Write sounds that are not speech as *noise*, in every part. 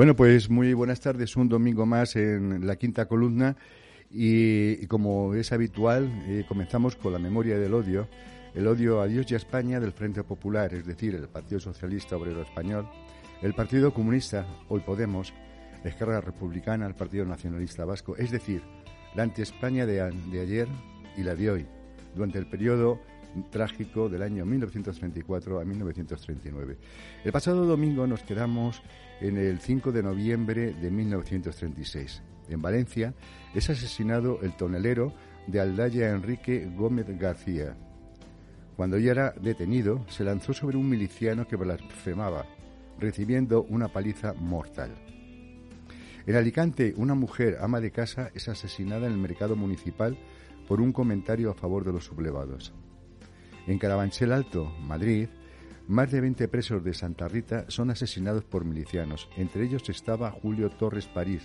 Bueno, pues muy buenas tardes. Un domingo más en la quinta columna y, como es habitual, eh, comenzamos con la memoria del odio. El odio a Dios y a España del Frente Popular, es decir, el Partido Socialista Obrero Español, el Partido Comunista, hoy Podemos, Esquerra Republicana, el Partido Nacionalista Vasco, es decir, la anti-España de, de ayer y la de hoy, durante el periodo trágico del año 1934 a 1939. El pasado domingo nos quedamos en el 5 de noviembre de 1936. En Valencia es asesinado el tonelero de Aldaya Enrique Gómez García. Cuando ya era detenido, se lanzó sobre un miliciano que blasfemaba, recibiendo una paliza mortal. En Alicante, una mujer ama de casa es asesinada en el mercado municipal por un comentario a favor de los sublevados. En Carabanchel Alto, Madrid, más de 20 presos de Santa Rita son asesinados por milicianos. Entre ellos estaba Julio Torres París,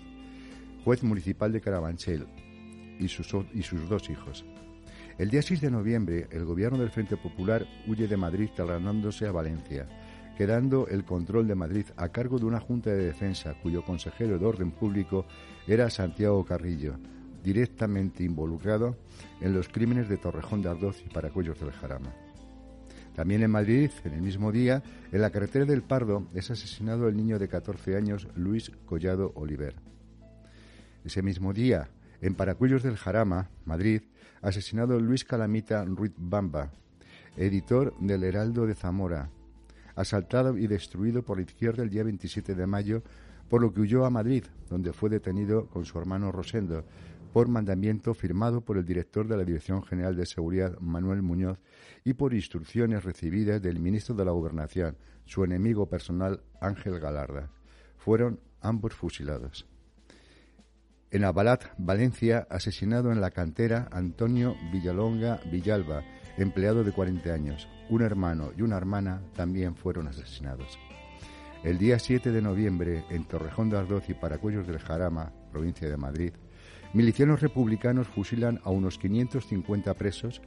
juez municipal de Carabanchel, y sus, dos hijos. El día 6 de noviembre, el gobierno del Frente Popular huye de Madrid trasladándose a Valencia, quedando el control de Madrid a cargo de una Junta de Defensa cuyo consejero de Orden Público era Santiago Carrillo, directamente involucrado en los crímenes de Torrejón de Ardoz y Paracuellos del Jarama. También en Madrid, en el mismo día, en la carretera del Pardo, es asesinado el niño de 14 años Luis Collado Oliver. Ese mismo día, en Paracuellos del Jarama, Madrid, asesinado Luis Calamita Ruiz Bamba, editor del Heraldo de Zamora, asaltado y destruido por la izquierda el día 27 de mayo, por lo que huyó a Madrid, donde fue detenido con su hermano Rosendo, por mandamiento firmado por el director de la Dirección General de Seguridad, Manuel Muñoz, y por instrucciones recibidas del ministro de la Gobernación, su enemigo personal, Ángel Galarda. Fueron ambos fusilados. En Abalat, Valencia, asesinado en la cantera Antonio Villalonga Villalba, empleado de 40 años. Un hermano y una hermana también fueron asesinados. El día 7 de noviembre, en Torrejón de Ardoz y Paracuellos del Jarama, provincia de Madrid, Milicianos republicanos fusilan a unos 550 presos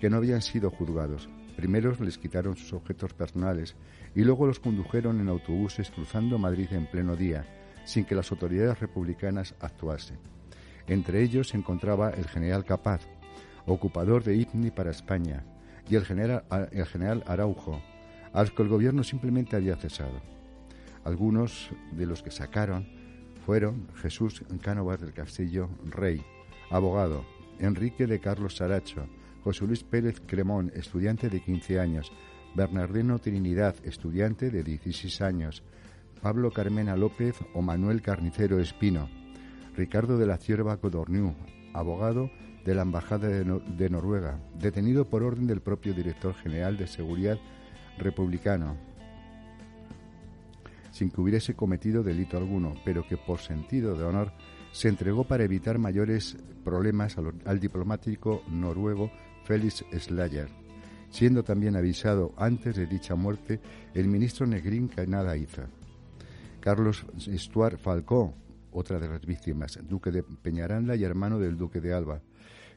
que no habían sido juzgados. Primero les quitaron sus objetos personales y luego los condujeron en autobuses cruzando Madrid en pleno día, sin que las autoridades republicanas actuasen. Entre ellos se encontraba el general Capaz, ocupador de Ibni para España, y el general, el general Araujo, al que el gobierno simplemente había cesado. Algunos de los que sacaron fueron Jesús Cánovas del Castillo, rey, abogado, Enrique de Carlos Saracho, José Luis Pérez Cremón, estudiante de 15 años, Bernardino Trinidad, estudiante de 16 años, Pablo Carmena López o Manuel Carnicero Espino, Ricardo de la Cierva Codorniu, abogado de la Embajada de, de, Noruega, detenido por orden del propio director general de Seguridad republicano, sin que hubiese cometido delito alguno, pero que por sentido de honor se entregó para evitar mayores problemas al, diplomático noruego Félix Slayer, siendo también avisado antes de dicha muerte el ministro Negrín Canada Iza. Carlos Stuart Falcó, otra de las víctimas, duque de Peñaranda y hermano del duque de Alba.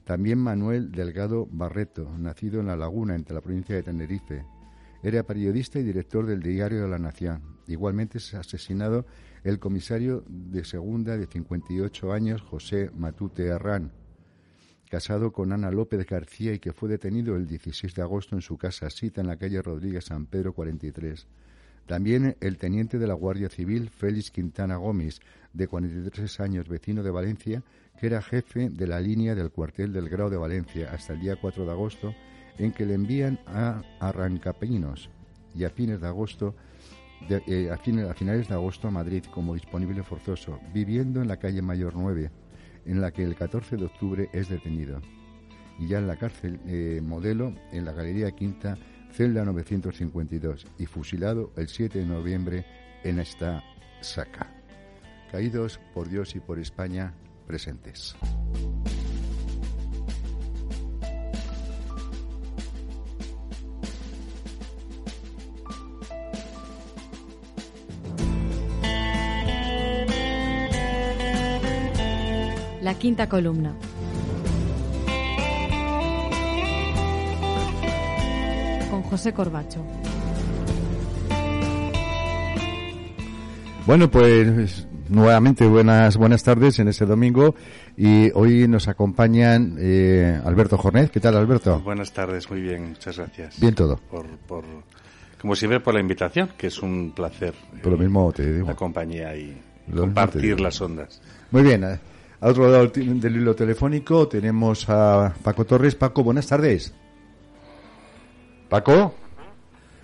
También Manuel Delgado Barreto, nacido en La Laguna, entre la provincia de Tenerife. Era periodista y director del diario de la Nación, Igualmente es asesinado el comisario de segunda de 58 años, José Matute Arrán, casado con Ana López García y que fue detenido el 16 de agosto en su casa cita en la calle Rodríguez San Pedro 43. También el teniente de la Guardia Civil, Félix Quintana Gómez, de 43 años, vecino de Valencia, que era jefe de la línea del cuartel del Grau de Valencia hasta el día 4 de agosto, en que le envían a Arrancapinos y a fines de agosto eh, a, finales de agosto a Madrid como disponible forzoso, viviendo en la calle Mayor 9, en la que el 14 de octubre es detenido. Y ya en la cárcel eh, modelo, en la Galería Quinta, celda 952 y fusilado el 7 de noviembre en esta saca. Caídos por Dios y por España presentes. La quinta columna. Con José Corbacho. Bueno, pues nuevamente buenas buenas tardes en este domingo y hoy nos acompañan eh, Alberto Jornet. ¿Qué tal, Alberto? Buenas tardes, muy bien, muchas gracias. Bien todo. Por, por, como siempre, por la invitación, que es un placer. Por lo mismo te digo. La compañía y compartir las ondas. Muy bien. Al otro lado del hilo telefónico tenemos a Paco Torres. Paco, buenas tardes. Paco.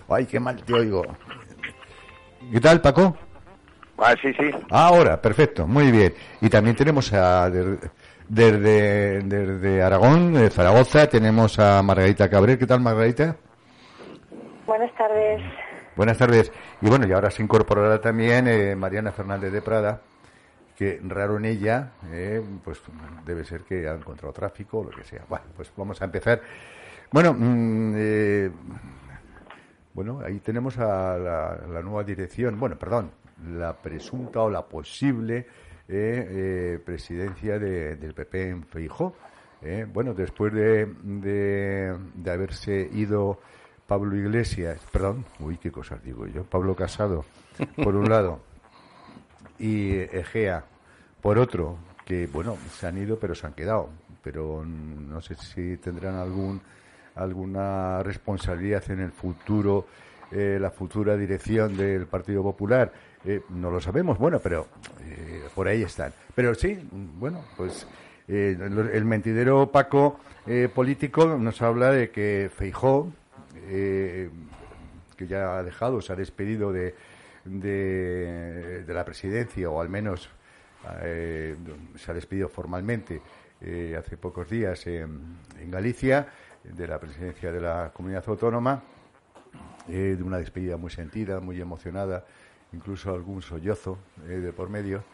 Ay, qué mal te oigo. ¿Qué tal, Paco? Ah, sí, sí. Ahora, perfecto, muy bien. Y también tenemos a desde, desde, Aragón, de Zaragoza, tenemos a Margarita Cabrera. ¿Qué tal, Margarita? Buenas tardes. Buenas tardes. Y bueno, y ahora se incorporará también eh, Mariana Fernández de Prada que raro en ella, eh, pues debe ser que ha encontrado tráfico o lo que sea. Bueno, pues vamos a empezar. Bueno, mm, eh, bueno, ahí tenemos a la, nueva dirección, bueno, perdón, la presunta o la posible eh, presidencia del PP en Feijó. bueno, después de, de, de haberse ido Pablo Iglesias, perdón, uy, qué cosas digo yo, Pablo Casado, por un lado, y Egea por otro, que bueno, se han ido pero se han quedado, pero no sé si tendrán algún alguna responsabilidad en el futuro, eh, la futura dirección del Partido Popular. Eh, no lo sabemos, bueno, pero eh, por ahí están. Pero sí, bueno, pues el mentidero Paco político nos habla de que Feijó, que ya ha dejado, se ha despedido de, de, la presidencia, o al menos eh, se ha despedido formalmente eh, hace pocos días en, Galicia de la presidencia de la comunidad autónoma, eh, de una despedida muy sentida, muy emocionada, incluso algún sollozo de por medio.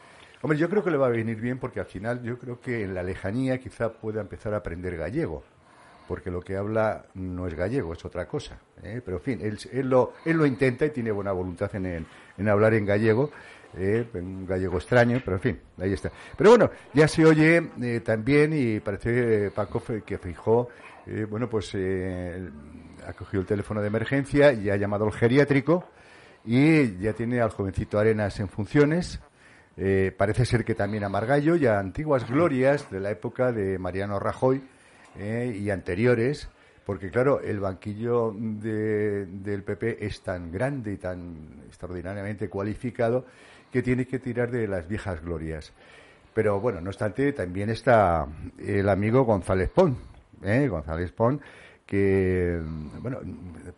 Hombre, yo creo que le va a venir bien porque al final yo creo que en la lejanía quizá pueda empezar a aprender gallego, porque lo que habla no es gallego, es otra cosa. Pero en fin, él, lo, él lo intenta y tiene buena voluntad en, en hablar en gallego eh, un gallego extraño, pero en fin, ahí está. Pero bueno, ya se oye eh, también y parece Paco que fijó, eh, bueno, pues ha cogido el teléfono de emergencia y ha llamado al geriátrico y ya tiene al jovencito Arenas en funciones. parece ser que también a Margallo y a antiguas glorias de la época de Mariano Rajoy y anteriores, porque claro, el banquillo del PP es tan grande y tan extraordinariamente cualificado que tiene que tirar de las viejas glorias. Pero bueno, no obstante, también está el amigo González Pon, ¿eh? González Pon, que, bueno,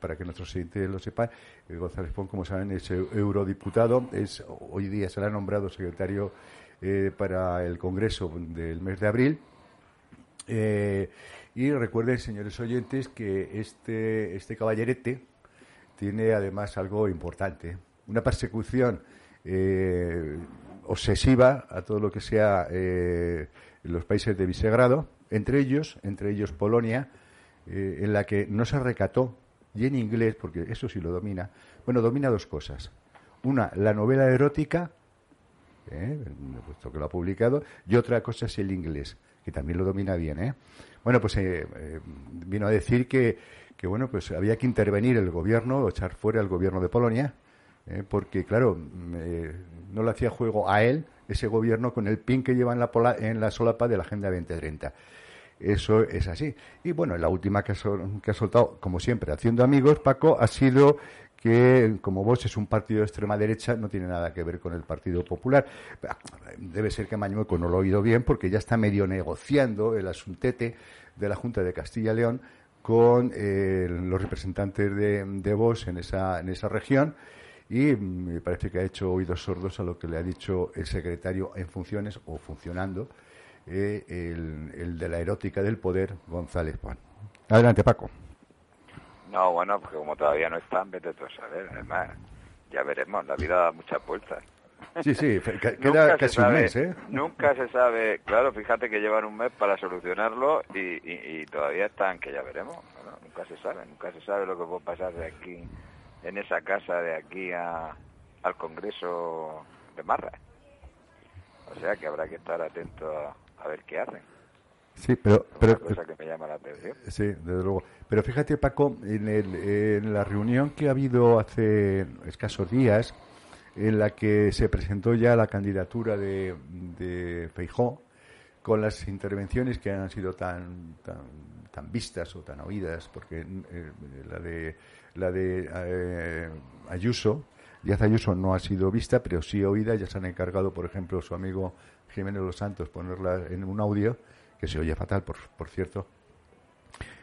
para que nuestros oyentes lo sepan, eh, González Pon, como saben, es eurodiputado, es hoy día se le ha nombrado secretario eh, para el Congreso del mes de abril. Eh, y recuerden, señores oyentes, que este, este caballerete tiene además algo importante, una persecución eh, obsesiva a todo lo que sea eh, los países de Visegrado, entre ellos, entre ellos Polonia, eh, en la que no se recató, y en inglés, porque eso sí lo domina, bueno, domina dos cosas. Una, la novela erótica, puesto que lo ha publicado, y otra cosa es el inglés, que también lo domina bien. Bueno, pues vino a decir que, que, bueno, pues había que intervenir el gobierno, echar fuera el gobierno de Polonia, ¿eh? porque claro, mm, eh, no le hacía juego a él ese gobierno con el pin que lleva en la, en la solapa de la Agenda 2030. Eso es así. Y bueno, la última que ha, soltado, como siempre, haciendo amigos, Paco, ha sido que, como vos es un partido de extrema derecha, no tiene nada que ver con el Partido Popular. Debe ser que Mañueco no lo ha oído bien porque ya está medio negociando el asuntete de la Junta de Castilla y León con eh, los representantes de, de en esa, en esa región y me parece que ha hecho oídos sordos a lo que le ha dicho el secretario en funciones o funcionando, eh, el, de la erótica del poder, González Juan. Adelante, Paco. No, bueno, porque como todavía no están, vete tú a saber. Además, ya veremos, la vida da muchas vueltas. Sí, sí, *laughs* queda casi un mes, ¿eh? Nunca se sabe, claro, fíjate que llevan un mes para solucionarlo y, todavía están, que ya veremos. nunca se sabe, nunca se sabe lo que puede pasar de aquí, en esa casa, de aquí a, al Congreso de Marra. O sea que habrá que estar atento a, ver qué hacen. Sí, pero... pero cosa que me llama la atención. Sí, desde luego. Pero fíjate, Paco, en, el, en la reunión que ha habido hace escasos días, en la que se presentó ya la candidatura de, de Feijó, con las intervenciones que han sido tan, tan, tan vistas o tan oídas, porque eh, la de, la de eh, Ayuso, Díaz Ayuso no ha sido vista, pero sí oída. Ya se han encargado, por ejemplo, su amigo Jiménez Los Santos ponerla en un audio, que se oye fatal, por, por cierto.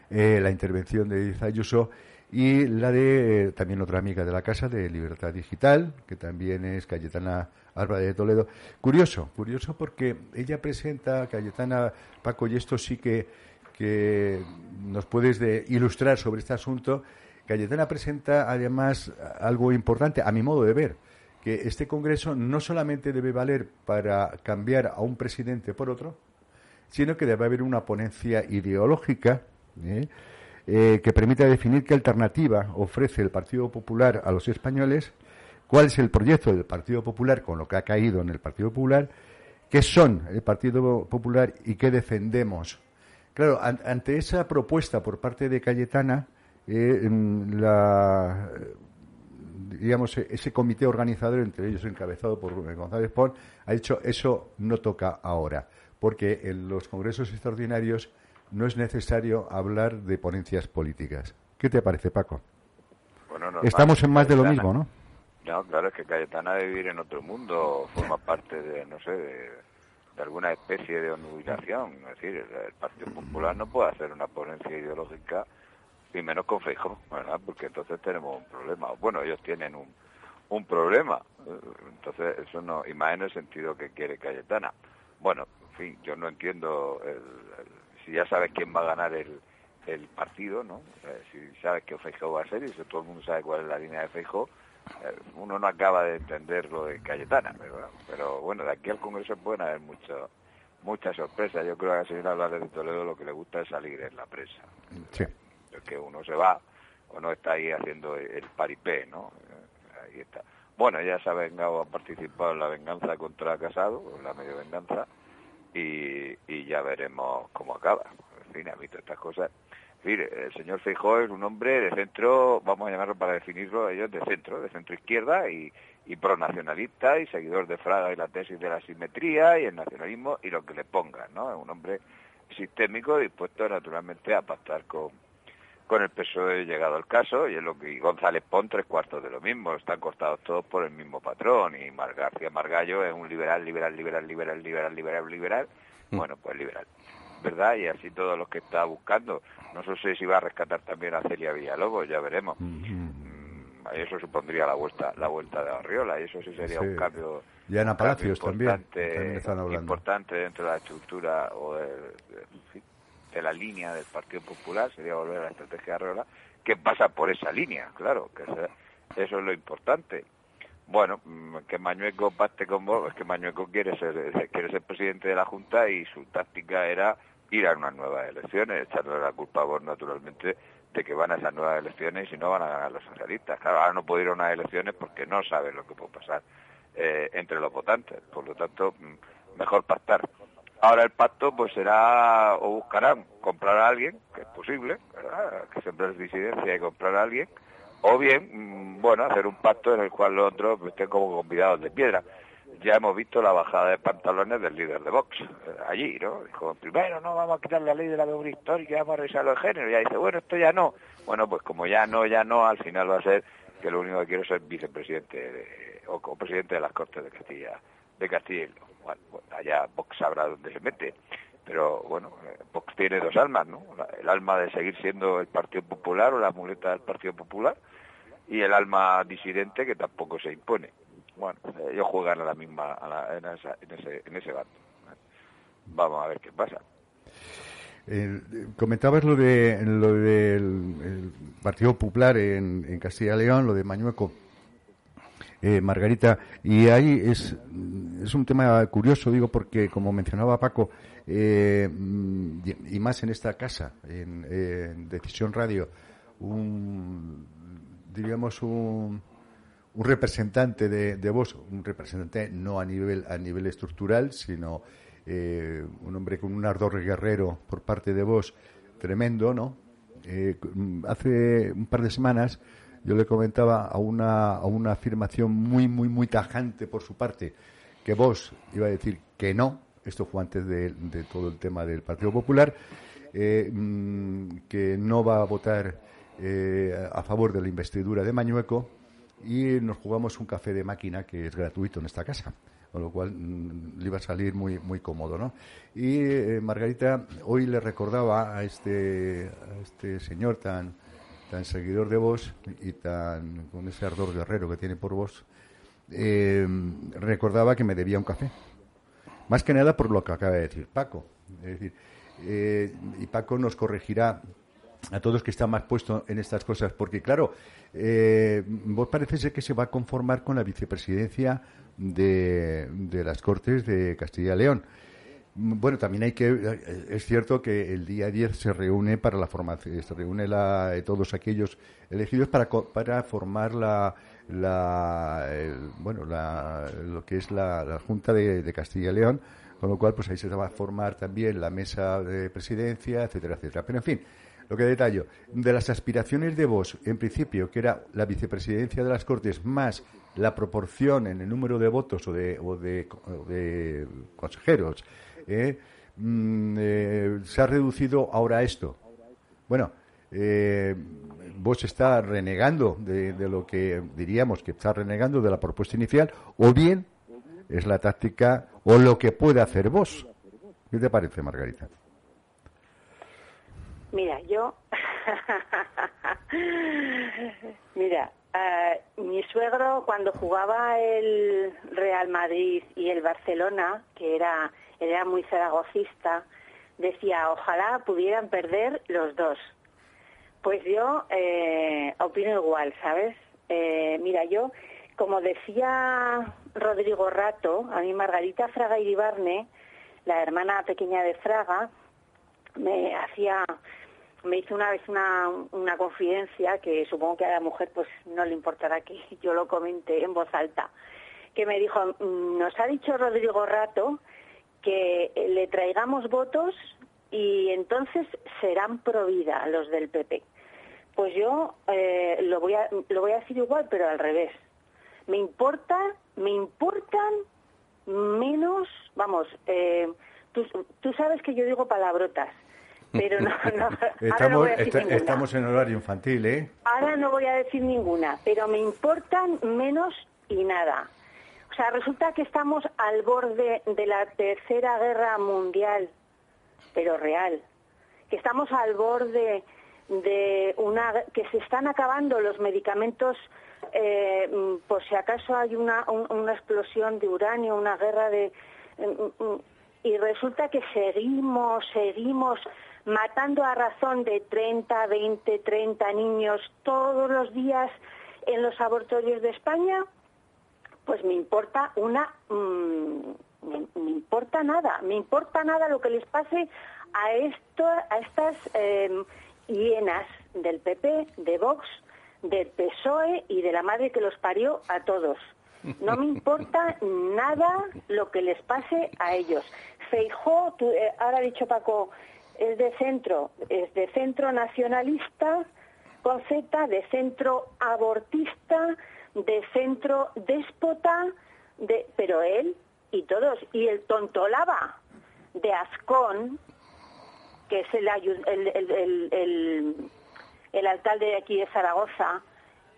Eh, la intervención de Díaz Ayuso y la de también otra amiga de la casa, de Libertad Digital, que también es Cayetana Álvarez de Toledo. Curioso, curioso porque ella presenta, Cayetana Paco, y esto sí que, que nos puedes de ilustrar sobre este asunto, Cayetana presenta además algo importante, a mi modo de ver, que este Congreso no solamente debe valer para cambiar a un presidente por otro, sino que debe haber una ponencia ideológica ¿eh? Eh, que permita definir qué alternativa ofrece el Partido Popular a los españoles, cuál es el proyecto del Partido Popular con lo que ha caído en el Partido Popular, qué son el Partido Popular y qué defendemos. Claro, ante esa propuesta por parte de Cayetana, eh, la, digamos, ese comité organizador, entre ellos encabezado por González Pons, ha dicho eso no toca ahora, porque en los congresos extraordinarios no es necesario hablar de ponencias políticas. ¿Qué te parece, Paco? Estamos en más de lo mismo, ¿no? No, claro, es que Cayetana debe vivir en otro mundo, forma parte de, no sé, de, alguna especie de onurización. Es decir, el, Partido Popular no puede hacer una ponencia ideológica y menos con Feijóo, ¿verdad? Porque entonces tenemos un problema. Bueno, ellos tienen un, un problema. Entonces, eso no, y más en el sentido que quiere Cayetana. Bueno, en fin, yo no entiendo el, si ya sabes quién va a ganar el, el partido, ¿no? Eh, si sabes que Feijóo va a ser y si todo el mundo sabe cuál es la línea de Feijóo, eh, uno no acaba de entender lo de Cayetana, ¿verdad? Pero bueno, de aquí al Congreso pueden haber mucho, muchas sorpresas. Yo creo que a la señora Álvarez de Toledo lo que le gusta es salir en la presa. Sí que uno se va o no está ahí haciendo el paripé, ¿no? Eh, ahí está. Bueno, ella se ha vengado, ha participado en la venganza contra Casado, la medio venganza, y, y ya veremos cómo acaba. En fin, ha visto estas cosas. Mire, el señor Feijóo es un hombre de centro, vamos a llamarlo para definirlo ellos, de centro, de centro izquierda y, y pronacionalista y seguidor de Fraga y la tesis de la simetría y el nacionalismo y lo que le pongan, ¿no? Es un hombre sistémico dispuesto naturalmente a pactar con, con el PSOE llegado el caso, y es lo que González Pon tres cuartos de lo mismo, están cortados todos por el mismo patrón, y Mar García Margallo es un liberal, liberal, liberal, liberal, liberal, liberal, liberal, mm. bueno, pues liberal, ¿verdad? Y así todos los que está buscando, no sé si va a rescatar también a Celia Villalobos, ya veremos. Mm, eso supondría la vuelta, la vuelta de Arriola, y eso sí sería un cambio... Y Ana Palacios también, importante dentro de la estructura o de, de la línea del Partido Popular, sería volver a la estrategia de Arreola, que pasa por esa línea, claro, que eso es lo importante. Bueno, mm, que Mañueco pacte con vos, es que Mañueco quiere ser, quiere ser presidente de la Junta y su táctica era ir a unas nuevas elecciones, echarle la culpa a vos naturalmente de que van a esas nuevas elecciones y si no van a ganar los socialistas. Claro, ahora no puede ir a unas elecciones porque no sabe lo que puede pasar eh, entre los votantes. Por lo tanto, mm, mejor pactar. Ahora el pacto pues será o buscarán comprar a alguien, que es posible, que siempre es disidencia y comprar a alguien, o bien, mm, bueno, hacer un pacto en el cual los otros estén como convidados de piedra. Ya hemos visto la bajada de pantalones del líder de Vox eh, allí, ¿no? Dijo, primero no vamos a quitar la ley de la memoria histórica, vamos a revisar los géneros. Y ya dice, bueno, esto ya no. Bueno, pues como ya no, ya no, al final va a ser que lo único que quiero es ser vicepresidente o, o presidente de las Cortes de Castilla, de Castilla bueno, allá Vox sabrá dónde se mete. Pero bueno, eh, Vox tiene dos almas, ¿no? El alma de seguir siendo el Partido Popular o la muleta del Partido Popular y el alma disidente que tampoco se impone. Bueno, eh, ellos juegan a la misma, en, ese, en ese bando. Vamos a ver qué pasa. comentabas lo de lo del Partido Popular en, en Castilla y León, lo de Mañueco. Eh, Margarita, y ahí es, es un tema curioso, digo, porque como mencionaba Paco, eh, y, más en esta casa, en, Decisión Radio, un, diríamos, un, un representante de, de vos, un representante no a nivel, a nivel estructural, sino eh, un hombre con un ardor guerrero por parte de vos tremendo, ¿no? Eh, hace un par de semanas yo le comentaba a una, a una afirmación muy, muy, muy tajante por su parte, que vos iba a decir que no, esto fue antes de, todo el tema del Partido Popular, eh, mm, que no va a votar a favor de la investidura de Mañueco y nos jugamos un café de máquina que es gratuito en esta casa con lo cual mm, le iba a salir muy muy cómodo, ¿no? Y eh, Margarita hoy le recordaba a este a este señor tan tan seguidor de vos y tan con ese ardor guerrero que tiene por vos, eh, recordaba que me debía un café. Más que nada por lo que acaba de decir Paco. Es decir, eh, y Paco nos corregirá a todos que están más puestos en estas cosas, porque claro, vos parece ser que se va a conformar con la vicepresidencia de, de las Cortes de Castilla y León. Bueno, también hay que, es cierto que el día 10 se reúne para la formación, se reúne la, todos aquellos elegidos para, para formar la, la bueno, la, lo que es la, Junta de, Castilla y León, con lo cual pues ahí se va a formar también la mesa de presidencia, etcétera, etcétera. Pero en fin, lo que detallo, de las aspiraciones de vos, en principio, que era la vicepresidencia de las Cortes más la proporción en el número de votos o de, o de, consejeros ¿eh? Mm, eh, se ha reducido ahora esto. Bueno, eh, vos está renegando de, lo que diríamos que está renegando de la propuesta inicial, o bien es la táctica o lo que puede hacer vos. ¿Qué te parece, Margarita? Mira, yo. *laughs* Mira, eh, mi suegro cuando jugaba el Real Madrid y el Barcelona, que era, era muy zaragocista, decía, ojalá pudieran perder los dos. Pues yo eh, opino igual, ¿sabes? Eh, mira, yo, como decía Rodrigo Rato, a mí Margarita Fraga Iribarne, la hermana pequeña de Fraga, me hacía me hizo una vez una, una confidencia que supongo que a la mujer pues no le importará que yo lo comente en voz alta, que me dijo, mm, nos ha dicho Rodrigo Rato que le traigamos votos y entonces serán pro vida los del PP. Pues yo eh, lo, voy a, lo voy a decir igual, pero al revés. Me importa, me importan menos, vamos, eh, tú, tú sabes que yo digo palabrotas pero no, *laughs* estamos, estamos en horario infantil, ¿eh? Ahora no voy a decir ninguna, pero me importan menos y nada. O sea, resulta que estamos al borde de la tercera guerra mundial, pero real. Que estamos al borde de una que se están acabando los medicamentos eh, por si acaso hay una, una explosión de uranio, una guerra de mm, mm, y resulta que seguimos, seguimos matando a razón de 30, 20, 30 niños todos los días en los abortorios de España, pues me importa una, mm, me, importa nada, me importa nada lo que les pase a esto, a estas em, hienas del PP, de Vox, del PSOE y de la madre que los parió a todos. No me importa nada lo que les pase a ellos. Feijó, eh, ahora ha dicho Paco, es de centro, es de centro nacionalista con Z, de centro abortista, de centro déspota, de, pero él y todos, y el tontolaba de Ascón, que es el, el, el, el, alcalde de aquí de Zaragoza,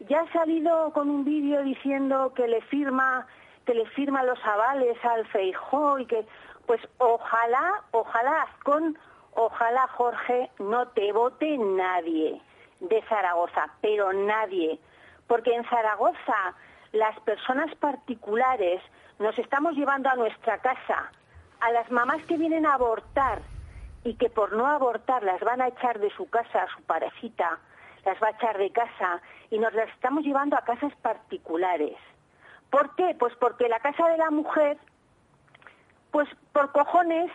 ya ha salido con un vídeo diciendo que le firma que le firma los avales al Feijó y que pues ojalá ojalá Ascón ojalá Jorge no te vote nadie de Zaragoza, pero nadie, porque en Zaragoza las personas particulares nos estamos llevando a nuestra casa a las mamás que vienen a abortar y que por no abortar las van a echar de su casa a su parejita, las va a echar de casa y nos las estamos llevando a casas particulares. ¿Por qué? Pues porque la casa de la mujer, pues por cojones,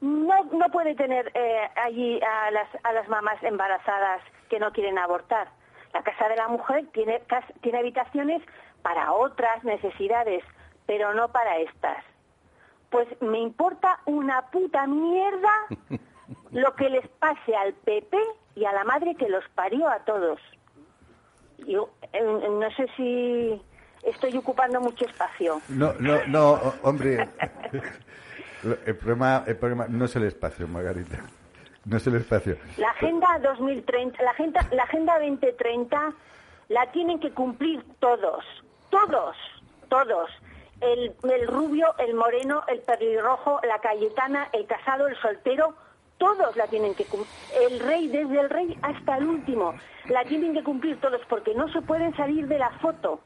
no, no puede tener eh, allí a las, a las mamás embarazadas que no quieren abortar. La casa de la mujer tiene, tiene habitaciones para otras necesidades, pero no para estas. Pues me importa una puta mierda lo que les pase al PP y a la madre que los parió a todos. Yo eh, no sé si estoy ocupando mucho espacio. No, no, no, hombre. *laughs* El problema, el problema no es el espacio, Margarita. No es el espacio. La Agenda 2030, la Agenda, la agenda 2030 la tienen que cumplir todos, todos, todos. El, el rubio, el moreno, el pelirrojo, la cayetana, el casado, el soltero, todos la tienen que cumplir. El rey, desde el rey hasta el último, la tienen que cumplir todos porque no se pueden salir de la foto.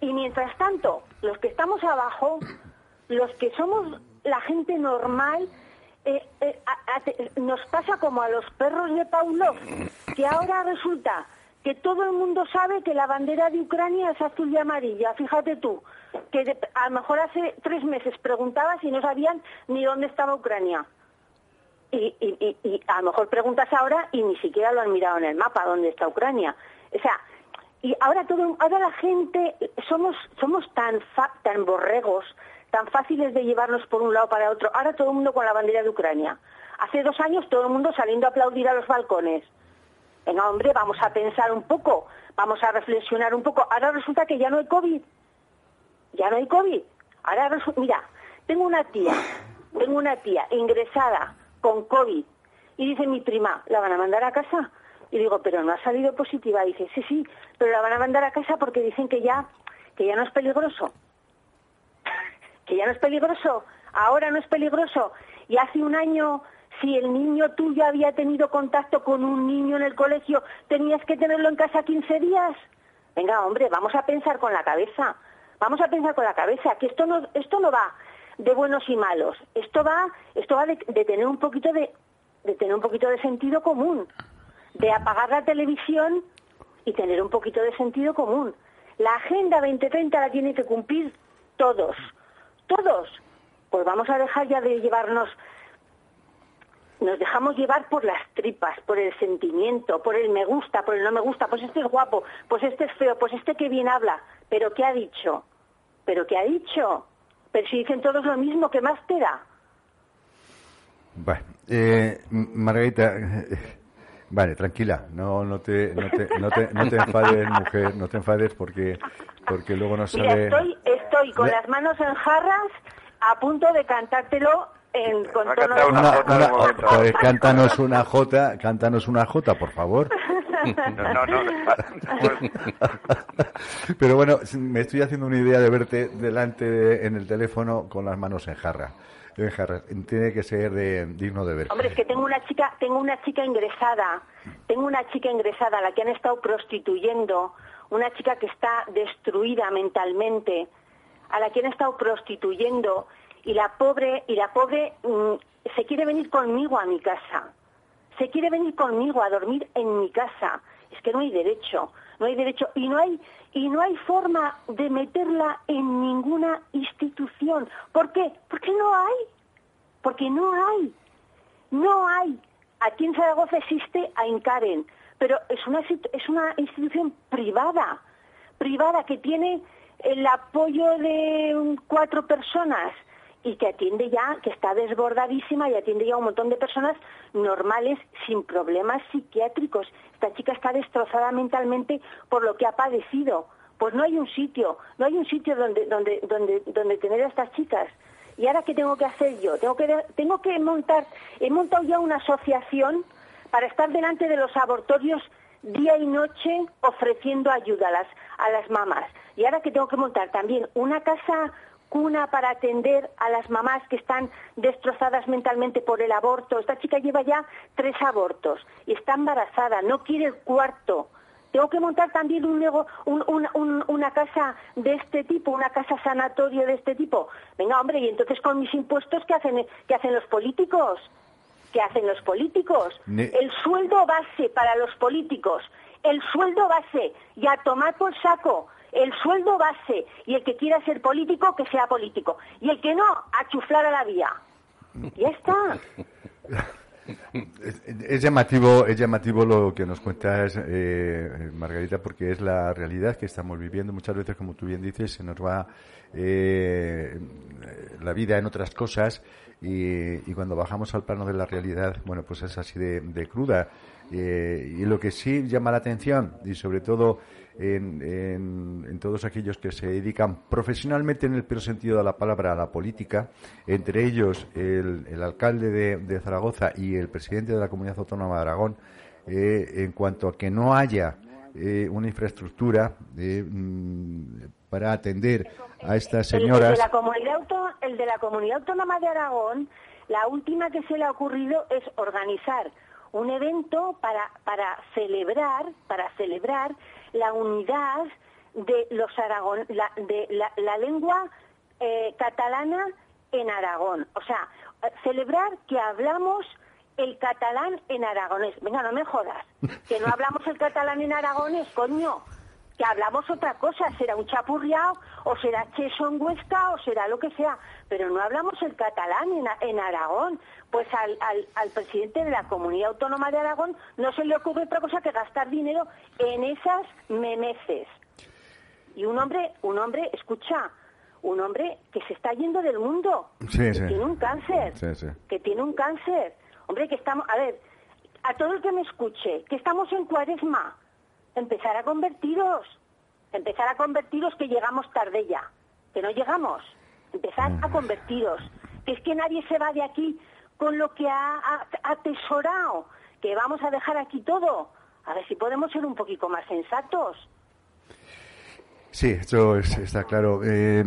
Y mientras tanto, los que estamos abajo, los que somos la gente normal, eh, eh, nos pasa como a los perros de Pavlov, que ahora resulta que todo el mundo sabe que la bandera de Ucrania es azul y amarilla, fíjate tú, que a lo mejor hace tres meses preguntabas y no sabían ni dónde estaba Ucrania. Y, a lo mejor preguntas ahora y ni siquiera lo han mirado en el mapa dónde está Ucrania. O sea, y ahora todo, ahora la gente somos somos tan tan borregos tan fáciles de llevarnos por un lado para otro. Ahora todo el mundo con la bandera de Ucrania. Hace dos años todo el mundo saliendo a aplaudir a los balcones. Venga, hombre, vamos a pensar un poco, vamos a reflexionar un poco. Ahora resulta que ya no hay COVID. Ya no hay COVID. Ahora resulta, mira, tengo una tía, tengo una tía ingresada con COVID y dice mi prima, ¿la van a mandar a casa? Y digo, pero no ha salido positiva. dice, sí, sí, pero la van a mandar a casa porque dicen que ya, que ya no es peligroso que ya no es peligroso, ahora no es peligroso. Y hace un año, si el niño tuyo había tenido contacto con un niño en el colegio, tenías que tenerlo en casa 15 días. Venga, hombre, vamos a pensar con la cabeza. Vamos a pensar con la cabeza, que esto no, esto no va de buenos y malos. Esto va, esto va de, tener un poquito de, de tener un poquito de sentido común, de apagar la televisión y tener un poquito de sentido común. La Agenda 2030 la tienen que cumplir todos todos, pues vamos a dejar ya de llevarnos, nos dejamos llevar por las tripas, por el sentimiento, por el me gusta, por el no me gusta, pues este es guapo, pues este es feo, pues este que bien habla, pero ¿qué ha dicho? ¿Pero qué ha dicho? Pero si dicen todos lo mismo, ¿qué más te da? Bueno, eh, Margarita, vale, tranquila, no, no, te, no, te, no, te, no te enfades, mujer, no te enfades porque, porque luego no sale... estoy, estoy con las manos en jarras a punto de cantártelo en, con tono de... Una, pues cántanos una jota, cántanos una jota, por favor. No, no, Pero bueno, me estoy haciendo una idea de verte delante en el teléfono con las manos en jarra. Tiene que ser digno de ver. Hombre, es que tengo una chica, tengo una chica ingresada, tengo una chica ingresada a la que han estado prostituyendo, una chica que está destruida mentalmente, a la que han estado prostituyendo y la pobre y la pobre mm, se quiere venir conmigo a mi casa. Se quiere venir conmigo a dormir en mi casa. Es que no hay derecho, no hay derecho y no hay y no hay forma de meterla en ninguna institución. ¿Por qué? Porque no hay. Porque no hay. No hay. Aquí en Zaragoza existe a Incaren, pero es una es una institución privada, privada que tiene el apoyo de cuatro personas y que atiende ya, que está desbordadísima y atiende ya a un montón de personas normales sin problemas psiquiátricos. Esta chica está destrozada mentalmente por lo que ha padecido. Pues no hay un sitio, no hay un sitio donde, donde, donde, donde tener a estas chicas. ¿Y ahora qué tengo que hacer yo? Tengo que, tengo que montar, he montado ya una asociación para estar delante de los abortorios día y noche ofreciendo ayuda a las, a las mamás. Y ahora que tengo que montar también una casa cuna para atender a las mamás que están destrozadas mentalmente por el aborto. Esta chica lleva ya tres abortos y está embarazada, no quiere el cuarto. Tengo que montar también un, una casa de este tipo, una casa sanatorio de este tipo. Venga, hombre, y entonces con mis impuestos, ¿qué hacen, qué hacen los políticos? ¿Qué hacen los políticos? Ne- El sueldo base para los políticos. El sueldo base. Y a tomar por saco. El sueldo base. Y el que quiera ser político, que sea político. Y el que no, a chuflar a la vía. Ya está. *laughs* Es, llamativo, es llamativo lo que nos cuentas, eh, Margarita, porque es la realidad que estamos viviendo. Muchas veces, como tú bien dices, se nos va eh, la vida en otras cosas y, y cuando bajamos al plano de la realidad, bueno, pues es así de, de cruda. Eh, y lo que sí llama la atención, y sobre todo en, en- en todos aquellos que se dedican profesionalmente en el peor sentido de la palabra a la política, entre ellos el, el alcalde de, de Zaragoza y el presidente de la Comunidad Autónoma de Aragón, eh, en cuanto a que no haya eh, una infraestructura eh, mm, para atender a estas señoras. El, de la comunidad el de la comunidad autónoma de Aragón, la última que se le ha ocurrido es organizar un evento para, para celebrar, para celebrar la unidad de los Aragón, la, de la, lengua eh, catalana en Aragón. O sea, celebrar que hablamos el catalán en aragonés. Venga, no me jodas. Que no hablamos el catalán en aragonés, coño. Que hablamos otra cosa. Será un chapurriao, o será cheso en Huesca, o será lo que sea. Pero no hablamos el catalán en, en Aragón. Pues al, al, al presidente de la Comunidad Autónoma de Aragón no se le ocurre otra cosa que gastar dinero en esas memeces. Y un hombre, un hombre, escucha, un hombre que se está yendo del mundo, Sí, que sí. tiene un cáncer, sí. que tiene un cáncer. Hombre, que estamos, a ver, a todo el que me escuche, que estamos en cuaresma, empezar a convertiros, empezar a convertiros que llegamos tarde ya, que no llegamos, empezar a convertiros, que es que nadie se va de aquí con lo que ha, atesorado, que vamos a dejar aquí todo. A ver si podemos ser un poquito más sensatos. Sí, eso es- está claro. Eh, eh,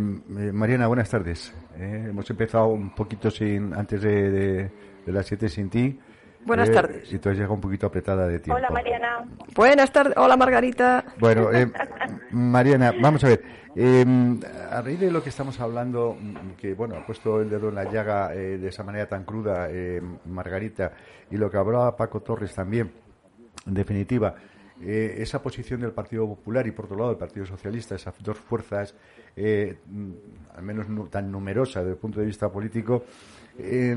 Mariana, buenas tardes. Eh, hemos empezado un poquito sin antes de, de- de las 7 sin ti. Buenas Eh, tardes. Y tú has llegado un poquito apretada de tiempo. Hola, Mariana. Buenas tardes. Hola, Margarita. Bueno, eh, *laughs* Mariana, vamos a ver. eh, a raíz de lo que estamos hablando, que bueno, ha puesto el dedo en la llaga eh, de esa manera tan cruda, eh, Margarita, y lo que hablaba Paco Torres también, en definitiva, eh, esa posición del Partido Popular y por otro lado del Partido Socialista, esas dos fuerzas, eh, mm, al menos nu- tan numerosas desde el punto de vista político, eh,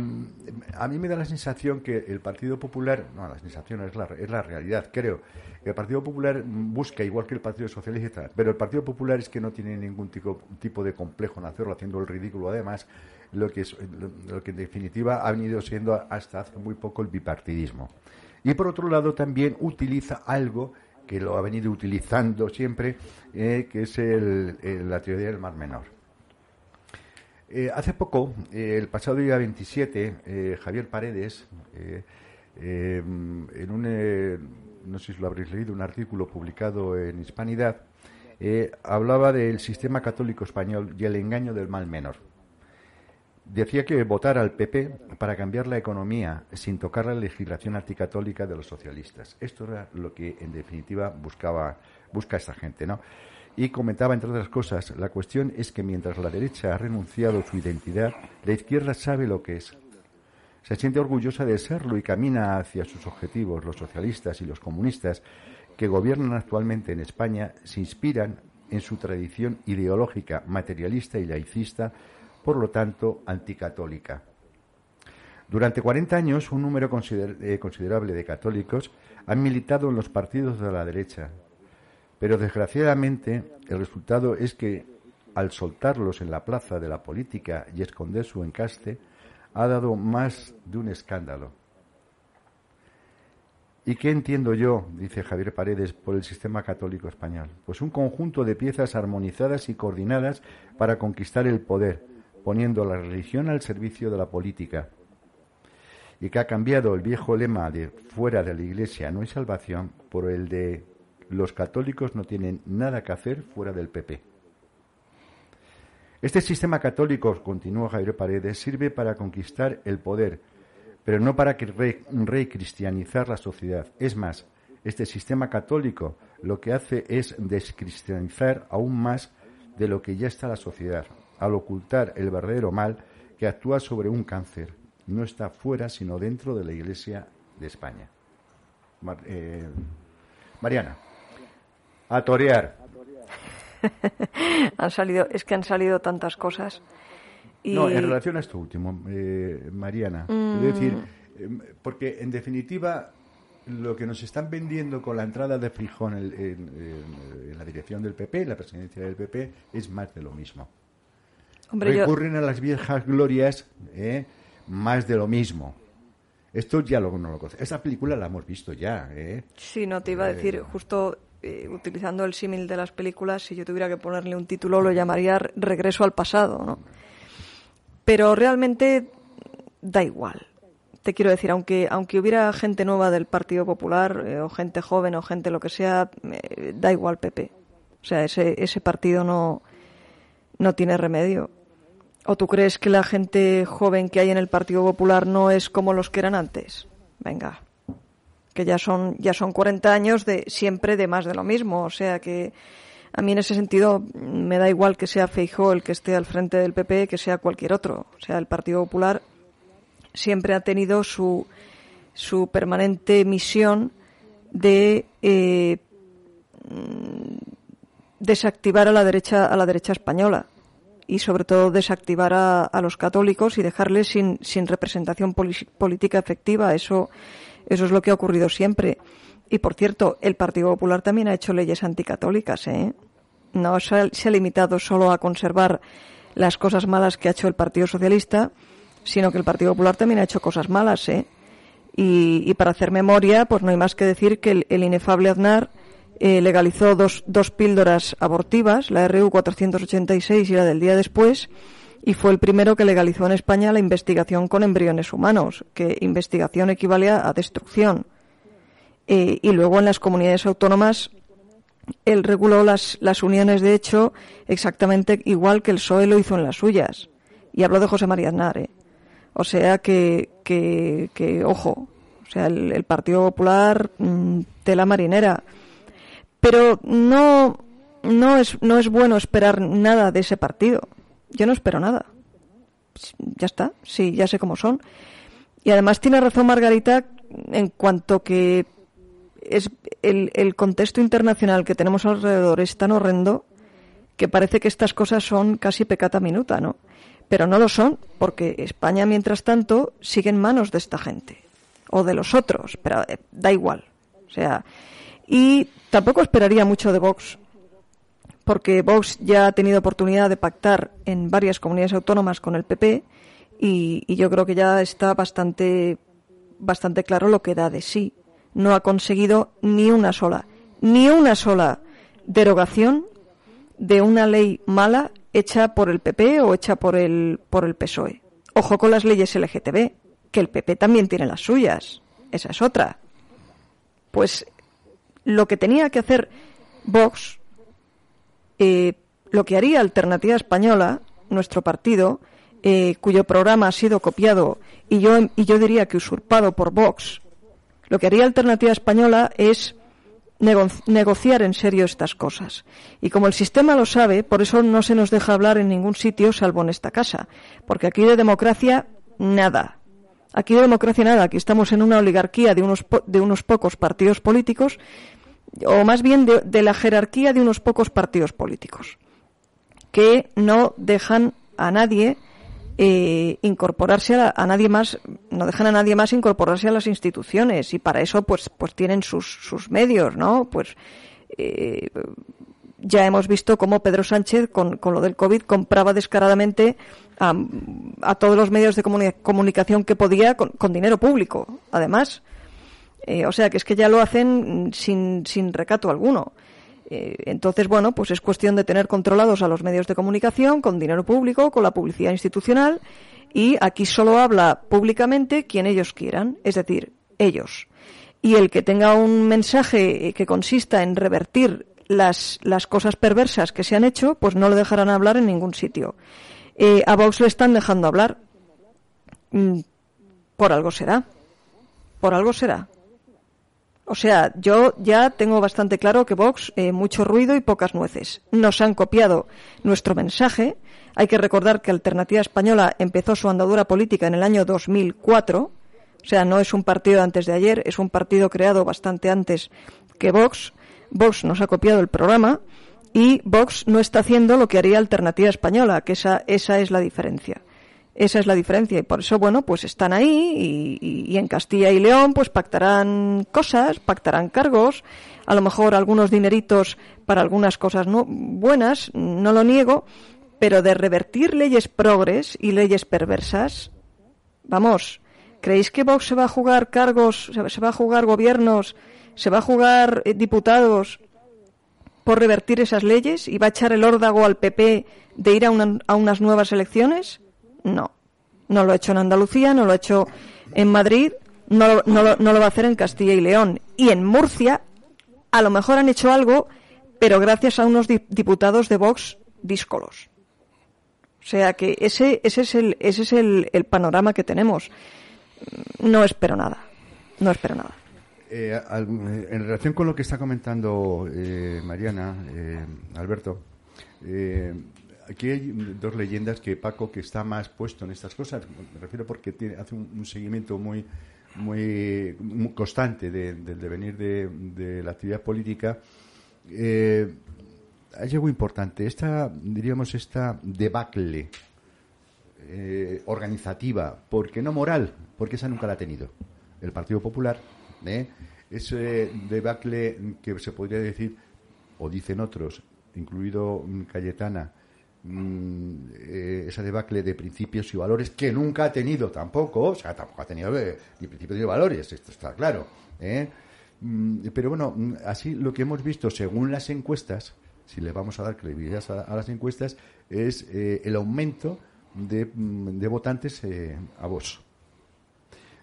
a mí me da la sensación que el Partido Popular, no, la sensación es la, es la realidad, creo, que el Partido Popular busca, igual que el Partido Socialista, pero el Partido Popular es que no tiene ningún tipo, de complejo en hacerlo, haciendo el ridículo además, lo que, es, lo, lo que en definitiva ha venido siendo hasta hace muy poco el bipartidismo. Y por otro lado también utiliza algo que lo ha venido utilizando siempre, eh, que es el- el- la teoría del mar menor. Eh, hace poco, eh, el pasado día 27, eh, Javier Paredes, en un, no sé si lo habréis leído, un artículo publicado en Hispanidad, hablaba del sistema católico español y el engaño del mal menor. Decía que votar al PP para cambiar la economía sin tocar la legislación anticatólica de los socialistas. Esto era lo que en definitiva buscaba busca esta gente, ¿no? Y comentaba entre otras cosas, la cuestión es que mientras la derecha ha renunciado a su identidad, la izquierda sabe lo que es. Se siente orgullosa de serlo y camina hacia sus objetivos. Los socialistas y los comunistas que gobiernan actualmente en España se inspiran en su tradición ideológica, materialista y laicista, por lo tanto anticatólica. Durante 40 años, un número eh, considerable de católicos han militado en los partidos de la derecha, pero desgraciadamente el resultado es que al soltarlos en la plaza de la política y esconder su encaste, ha dado más de un escándalo. ¿Y qué entiendo yo, dice Javier Paredes, por el sistema católico español? Pues un conjunto de piezas armonizadas y coordinadas para conquistar el poder, poniendo la religión al servicio de la política. Y que ha cambiado el viejo lema de fuera de la iglesia no hay salvación por el de los católicos no tienen nada que hacer fuera del PP. Este sistema católico, continúa Javier Paredes, sirve para conquistar el poder, pero no para recristianizar la sociedad. Es más, este sistema católico lo que hace es descristianizar aún más de lo que ya está la sociedad, al ocultar el verdadero mal que actúa sobre un cáncer, no está fuera, sino dentro de la Iglesia de España. Eh, Mariana, a torear. *laughs* han salido, es que han salido tantas cosas. No, en relación a esto último, eh, Mariana, es decir, mm. em, porque en definitiva lo que nos están vendiendo con la entrada de Frijón en, la dirección del PP, en la presidencia del PP, es más de lo mismo. Recurren a las viejas glorias, ¿eh? más de lo mismo. Esto ya lo, no lo. Esta película la hemos visto ya. ¿eh? Sí, no te iba a decir, justo eh, utilizando el símil de las películas, si yo tuviera que ponerle un título, lo llamaría Regreso al pasado, ¿no? Pero realmente da igual. Te quiero decir, aunque, aunque hubiera gente nueva del Partido Popular, eh, o gente joven, o gente lo que sea, eh, da igual PP. O sea, ese, ese partido no, no tiene remedio. ¿O tú crees que la gente joven que hay en el Partido Popular no es como los que eran antes? Venga, que ya son ya son 40 años de siempre de más de lo mismo, o sea que a mí en ese sentido me da igual que sea Feijóo el que esté al frente del PP que sea cualquier otro, o sea, el Partido Popular siempre ha tenido su su permanente misión de eh, desactivar a la derecha a la derecha española y sobre todo desactivar a, los católicos y dejarles sin, sin representación política efectiva. Eso, eso es lo que ha ocurrido siempre. Y por cierto, el Partido Popular también ha hecho leyes anticatólicas. ¿eh? No se ha, limitado solo a conservar las cosas malas que ha hecho el Partido Socialista, sino que el Partido Popular también ha hecho cosas malas. ¿eh? Y, para hacer memoria, pues no hay más que decir que el inefable Aznar eh, legalizó dos, dos píldoras abortivas, la RU 486 y la del día después, y fue el primero que legalizó en España la investigación con embriones humanos, que investigación equivale a destrucción. Eh, y luego en las comunidades autónomas él reguló las, uniones de hecho exactamente igual que el PSOE lo hizo en las suyas. Y habló de José María Aznar. ¿eh? O sea que, que, que, ojo, o sea, el, Partido Popular, mm, tela marinera pero no, no, es, no es bueno esperar nada de ese partido. Yo no espero nada. Ya está, sí, ya sé cómo son. Y además tiene razón Margarita en cuanto que es el, el contexto internacional que tenemos alrededor es tan horrendo que parece que estas cosas son casi pecata minuta, ¿no? Pero no lo son, porque España, mientras tanto, sigue en manos de esta gente o de los otros, pero eh, da igual. O sea, y tampoco esperaría mucho de Vox, porque Vox ya ha tenido oportunidad de pactar en varias comunidades autónomas con el PP y, yo creo que ya está bastante, bastante claro lo que da de sí. No ha conseguido ni una sola, ni una sola derogación de una ley mala hecha por el PP o hecha por el, por el PSOE. Ojo con las leyes LGTB, que el PP también tiene las suyas. Esa es otra. Pues lo que tenía que hacer Vox, eh, lo que haría Alternativa Española, nuestro partido, eh, cuyo programa ha sido copiado y yo, y yo diría que usurpado por Vox, lo que haría Alternativa Española es negociar en serio estas cosas. Y como el sistema lo sabe, por eso no se nos deja hablar en ningún sitio salvo en esta casa. Porque aquí de democracia, nada. Aquí de democracia nada. Aquí estamos en una oligarquía de unos, de unos pocos partidos políticos o más bien de, la jerarquía de unos pocos partidos políticos, que no dejan a nadie eh, incorporarse a, nadie más, no dejan a nadie más incorporarse a las instituciones y para eso pues pues tienen sus, sus medios, ¿no? Pues eh, ya hemos visto cómo Pedro Sánchez con, lo del COVID compraba descaradamente a, todos los medios de comunicación que podía con dinero público, además. Eh, o sea que es que ya lo hacen sin, sin recato alguno. Eh, entonces, bueno, pues es cuestión de tener controlados a los medios de comunicación con dinero público, con la publicidad institucional y aquí solo habla públicamente quien ellos quieran, es decir, ellos. Y el que tenga un mensaje que consista en revertir las, las cosas perversas que se han hecho, pues no lo dejarán hablar en ningún sitio. Eh, a Vox le están dejando hablar. Mm, por algo será. Por algo será. O sea, yo ya tengo bastante claro que Vox, eh, mucho ruido y pocas nueces. Nos han copiado nuestro mensaje. Hay que recordar que Alternativa Española empezó su andadura política en el año 2004. O sea, no es un partido antes de ayer, es un partido creado bastante antes que Vox. Vox nos ha copiado el programa y Vox no está haciendo lo que haría Alternativa Española, que esa, esa es la diferencia. Esa es la diferencia y por eso, bueno, pues están ahí y, en Castilla y León pues pactarán cosas, pactarán cargos, a lo mejor algunos dineritos para algunas cosas no, buenas, no lo niego, pero de revertir leyes progres y leyes perversas, vamos, ¿creéis que Vox se va a jugar cargos, se va a jugar gobiernos, se va a jugar eh, diputados por revertir esas leyes y va a echar el órdago al PP de ir a, a unas nuevas elecciones? No. No lo ha hecho en Andalucía, no lo ha hecho en Madrid, no, no, no lo va a hacer en Castilla y León. Y en Murcia, a lo mejor han hecho algo, pero gracias a unos diputados de Vox díscolos. O sea que ese, ese es, el, ese es el, el panorama que tenemos. No espero nada. No espero nada. Eh, en relación con lo que está comentando eh, Mariana, eh, Alberto, eh, aquí hay dos leyendas que Paco, que está más puesto en estas cosas, me refiero porque tiene, hace un, seguimiento muy, muy, constante del devenir de, la actividad política. Eh, hay algo importante, esta, diríamos, esta debacle eh, organizativa, porque no moral, porque esa nunca la ha tenido. El Partido Popular, ¿eh? ese debacle que se podría decir, o dicen otros, incluido Cayetana, Mm, eh, esa debacle de principios y valores que nunca ha tenido tampoco, o sea, tampoco ha tenido eh, ni principios ni valores, esto está claro. ¿eh? Mm, pero bueno, mm, así lo que hemos visto según las encuestas, si le vamos a dar credibilidad a, las encuestas, es el aumento de, votantes a vos.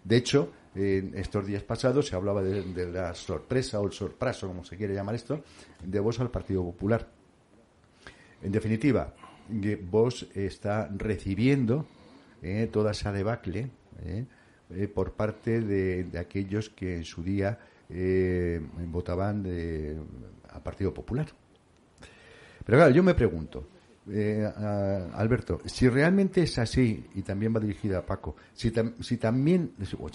De hecho, en estos días pasados se hablaba de, de, la sorpresa o el sorpraso, como se quiere llamar esto, de vos al Partido Popular. En definitiva, que vos está recibiendo eh, toda esa debacle eh, eh, por parte de, aquellos que en su día votaban de, al Partido Popular. Pero claro, yo me pregunto, Alberto, si realmente es así, y también va dirigida a Paco, si, si también,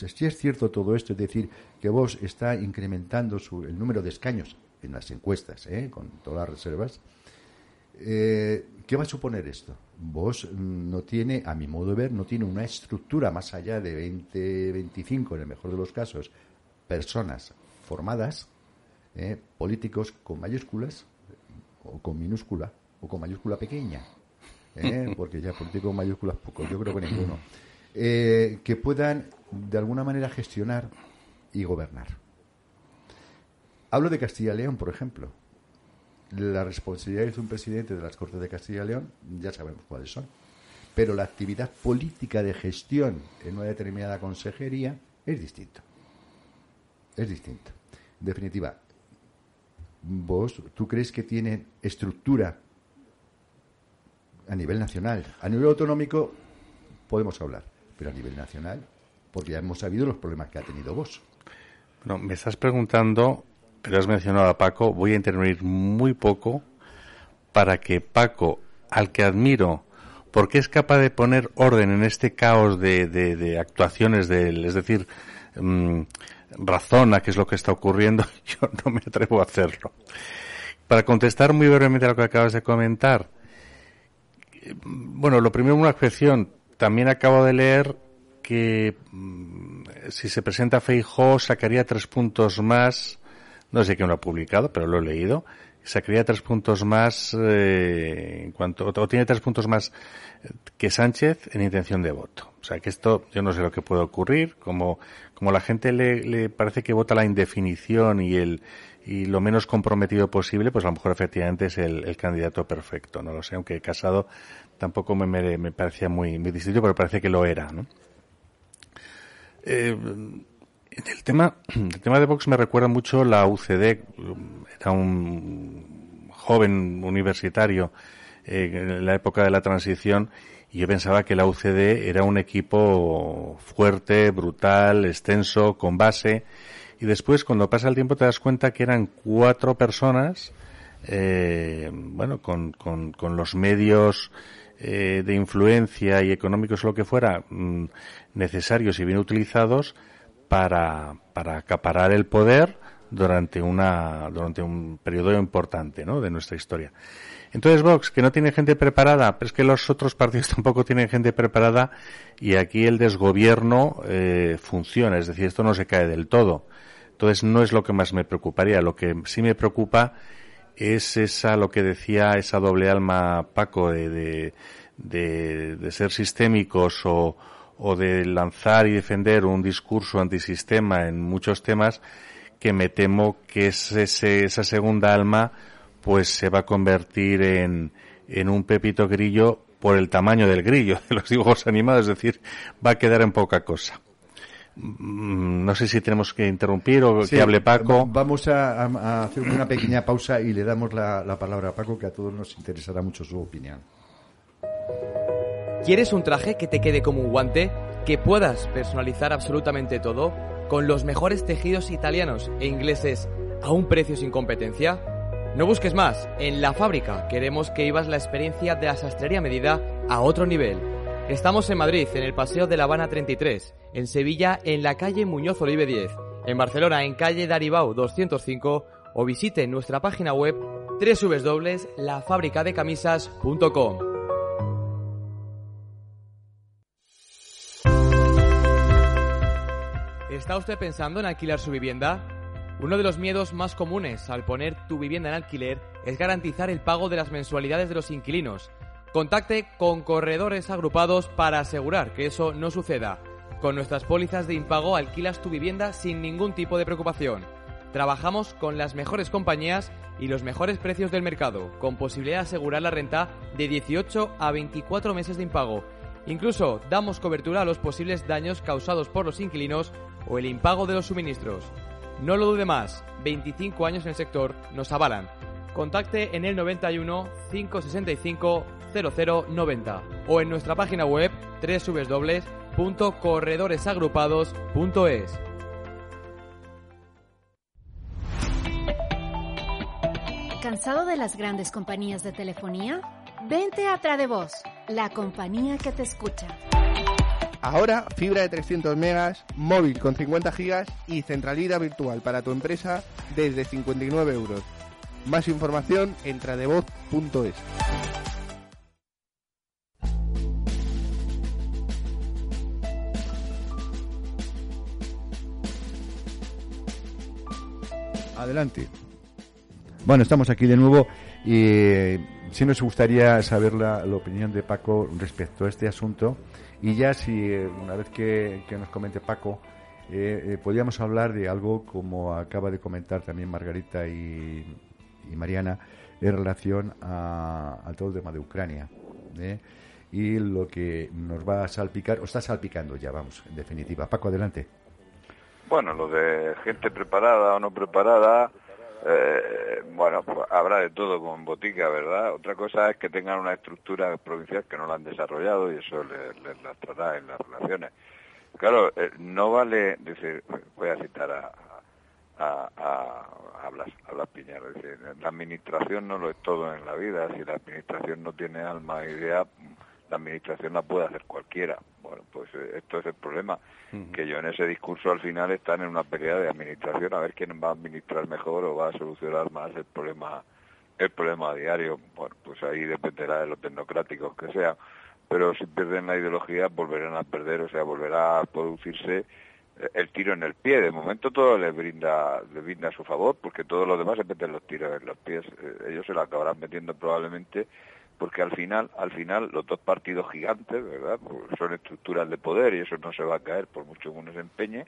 si es cierto todo esto, es decir, que vos está incrementando su, el número de escaños en las encuestas, con todas las reservas, ¿Qué va a suponer esto? Vos no tiene, a mi modo de ver, no tiene una estructura más allá de 20, 25, en el mejor de los casos, personas formadas, eh, políticos con mayúsculas, o con minúscula, o con mayúscula pequeña, eh, *laughs* porque ya políticos con mayúsculas poco, yo creo que ninguno, eh, que puedan de alguna manera gestionar y gobernar. Hablo de Castilla y León, por ejemplo la responsabilidad de un presidente de las Cortes de Castilla y León ya sabemos cuáles son. Pero la actividad política de gestión en una determinada consejería es distinto. Es distinto. En definitiva, vos, ¿tú crees que tiene estructura a nivel nacional? A nivel autonómico podemos hablar, pero a nivel nacional, porque ya hemos sabido los problemas que ha tenido vos. Bueno, me estás preguntando pero has mencionado a Paco, voy a intervenir muy poco para que Paco, al que admiro, porque es capaz de poner orden en este caos de, actuaciones de él, es decir, mm, razona qué es lo que está ocurriendo, *laughs* yo no me atrevo a hacerlo. Para contestar muy brevemente a lo que acabas de comentar, bueno, lo primero una expresión, también acabo de leer que mm, si se presenta Feijó sacaría tres puntos más no sé quién lo ha publicado, pero lo he leído, sacaría tres puntos más eh, en cuanto o tiene tres puntos más que Sánchez en intención de voto. O sea que esto yo no sé lo que puede ocurrir, como como la gente le, le parece que vota la indefinición y el y lo menos comprometido posible, pues a lo mejor efectivamente es el, el candidato perfecto. No lo sé, aunque Casado tampoco me, me, me parecía muy, muy distinto, pero parece que lo era, ¿no? Eh, el tema, el tema de Vox me recuerda mucho la UCD. Era un joven universitario eh, en la época de la transición y yo pensaba que la UCD era un equipo fuerte, brutal, extenso, con base y después cuando pasa el tiempo te das cuenta que eran cuatro personas, eh, bueno, con, los medios eh, de influencia y económicos lo que fuera mm, necesarios y bien utilizados para, para acaparar el poder durante una durante un periodo importante ¿no? de nuestra historia. Entonces Vox, que no tiene gente preparada, pero es que los otros partidos *laughs* tampoco tienen gente preparada y aquí el desgobierno eh, funciona, es decir, esto no se cae del todo. Entonces no es lo que más me preocuparía, lo que sí me preocupa es esa, lo que decía esa doble alma Paco de, de, de, ser sistémicos o, o de lanzar y defender un discurso antisistema en muchos temas que me temo que es ese, esa segunda alma pues se va a convertir en, en un pepito grillo por el tamaño del grillo de los dibujos animados, es decir, va a quedar en poca cosa. Mm, no sé si tenemos que interrumpir o que hable Paco. Vamos a, hacer una pequeña pausa y le damos la, la palabra a Paco, que a todos nos interesará mucho su opinión. ¿Quieres un traje que te quede como un guante? ¿Que puedas personalizar absolutamente todo? ¿Con los mejores tejidos italianos e ingleses a un precio sin competencia? No busques más, en la fábrica queremos que ibas la experiencia de la sastrería medida a otro nivel. Estamos en Madrid, en el Paseo de la Habana 33, en Sevilla, en la calle Muñoz Olive 10, en Barcelona, en calle Daribau 205 o visite nuestra página web www.lafabricadecamisas.com. ¿Está usted pensando en alquilar su vivienda? Uno de los miedos más comunes al poner tu vivienda en alquiler es garantizar el pago de las mensualidades de los inquilinos. Contacte con corredores agrupados para asegurar que eso no suceda. Con nuestras pólizas de impago alquilas tu vivienda sin ningún tipo de preocupación. Trabajamos con las mejores compañías y los mejores precios del mercado, con posibilidad de asegurar la renta de 18 a 24 meses de impago. Incluso damos cobertura a los posibles daños causados por los inquilinos o el impago de los suministros. No lo dude más, 25 años en el sector nos avalan. Contacte en el 91 565 0090 o en nuestra página web www.corredoresagrupados.es. ¿Cansado de las grandes compañías de telefonía? Vente a Tradevoz, la compañía que te escucha. Ahora, fibra de 300 megas, móvil con 50 gigas y centralidad virtual para tu empresa desde 59 euros. Más información en tradevoz.es. Adelante. Bueno, estamos aquí de nuevo y sí nos gustaría saber la opinión de Paco respecto a este asunto y ya si eh, una vez que, nos comente Paco, eh, eh, podríamos hablar de algo como acaba de comentar también Margarita y, Mariana en relación a, al todo el tema de Ucrania. Y lo que nos va a salpicar, o está salpicando ya, vamos, en definitiva. Paco, adelante. Bueno, lo de gente preparada o no preparada, eh, bueno, pues habrá de todo con botica, ¿verdad? Otra cosa es que tengan una estructura provincial que no la han desarrollado y eso les, les lastrará en las relaciones. Claro, eh, no vale decir, voy a citar a, a, a, a, Blas, a Blas decir, la administración no lo es todo en la vida, si la administración no tiene alma e idea, la administración la puede hacer cualquiera. Bueno, pues eh, esto es el problema, que yo en ese discurso al final están en una pelea de administración a ver quién va a administrar mejor o va a solucionar más el problema el problema diario. Bueno, pues ahí dependerá de los tecnocráticos que sean, pero si pierden la ideología volverán a perder, o sea, volverá a producirse eh, el tiro en el pie. De momento todo les brinda, les brinda a su favor, porque todos los demás se meten los tiros en los pies. Eh, ellos se lo acabarán metiendo probablemente porque al final, al final los dos partidos gigantes, ¿verdad? Pues son estructuras de poder y eso no se va a caer por mucho que uno se empeñe,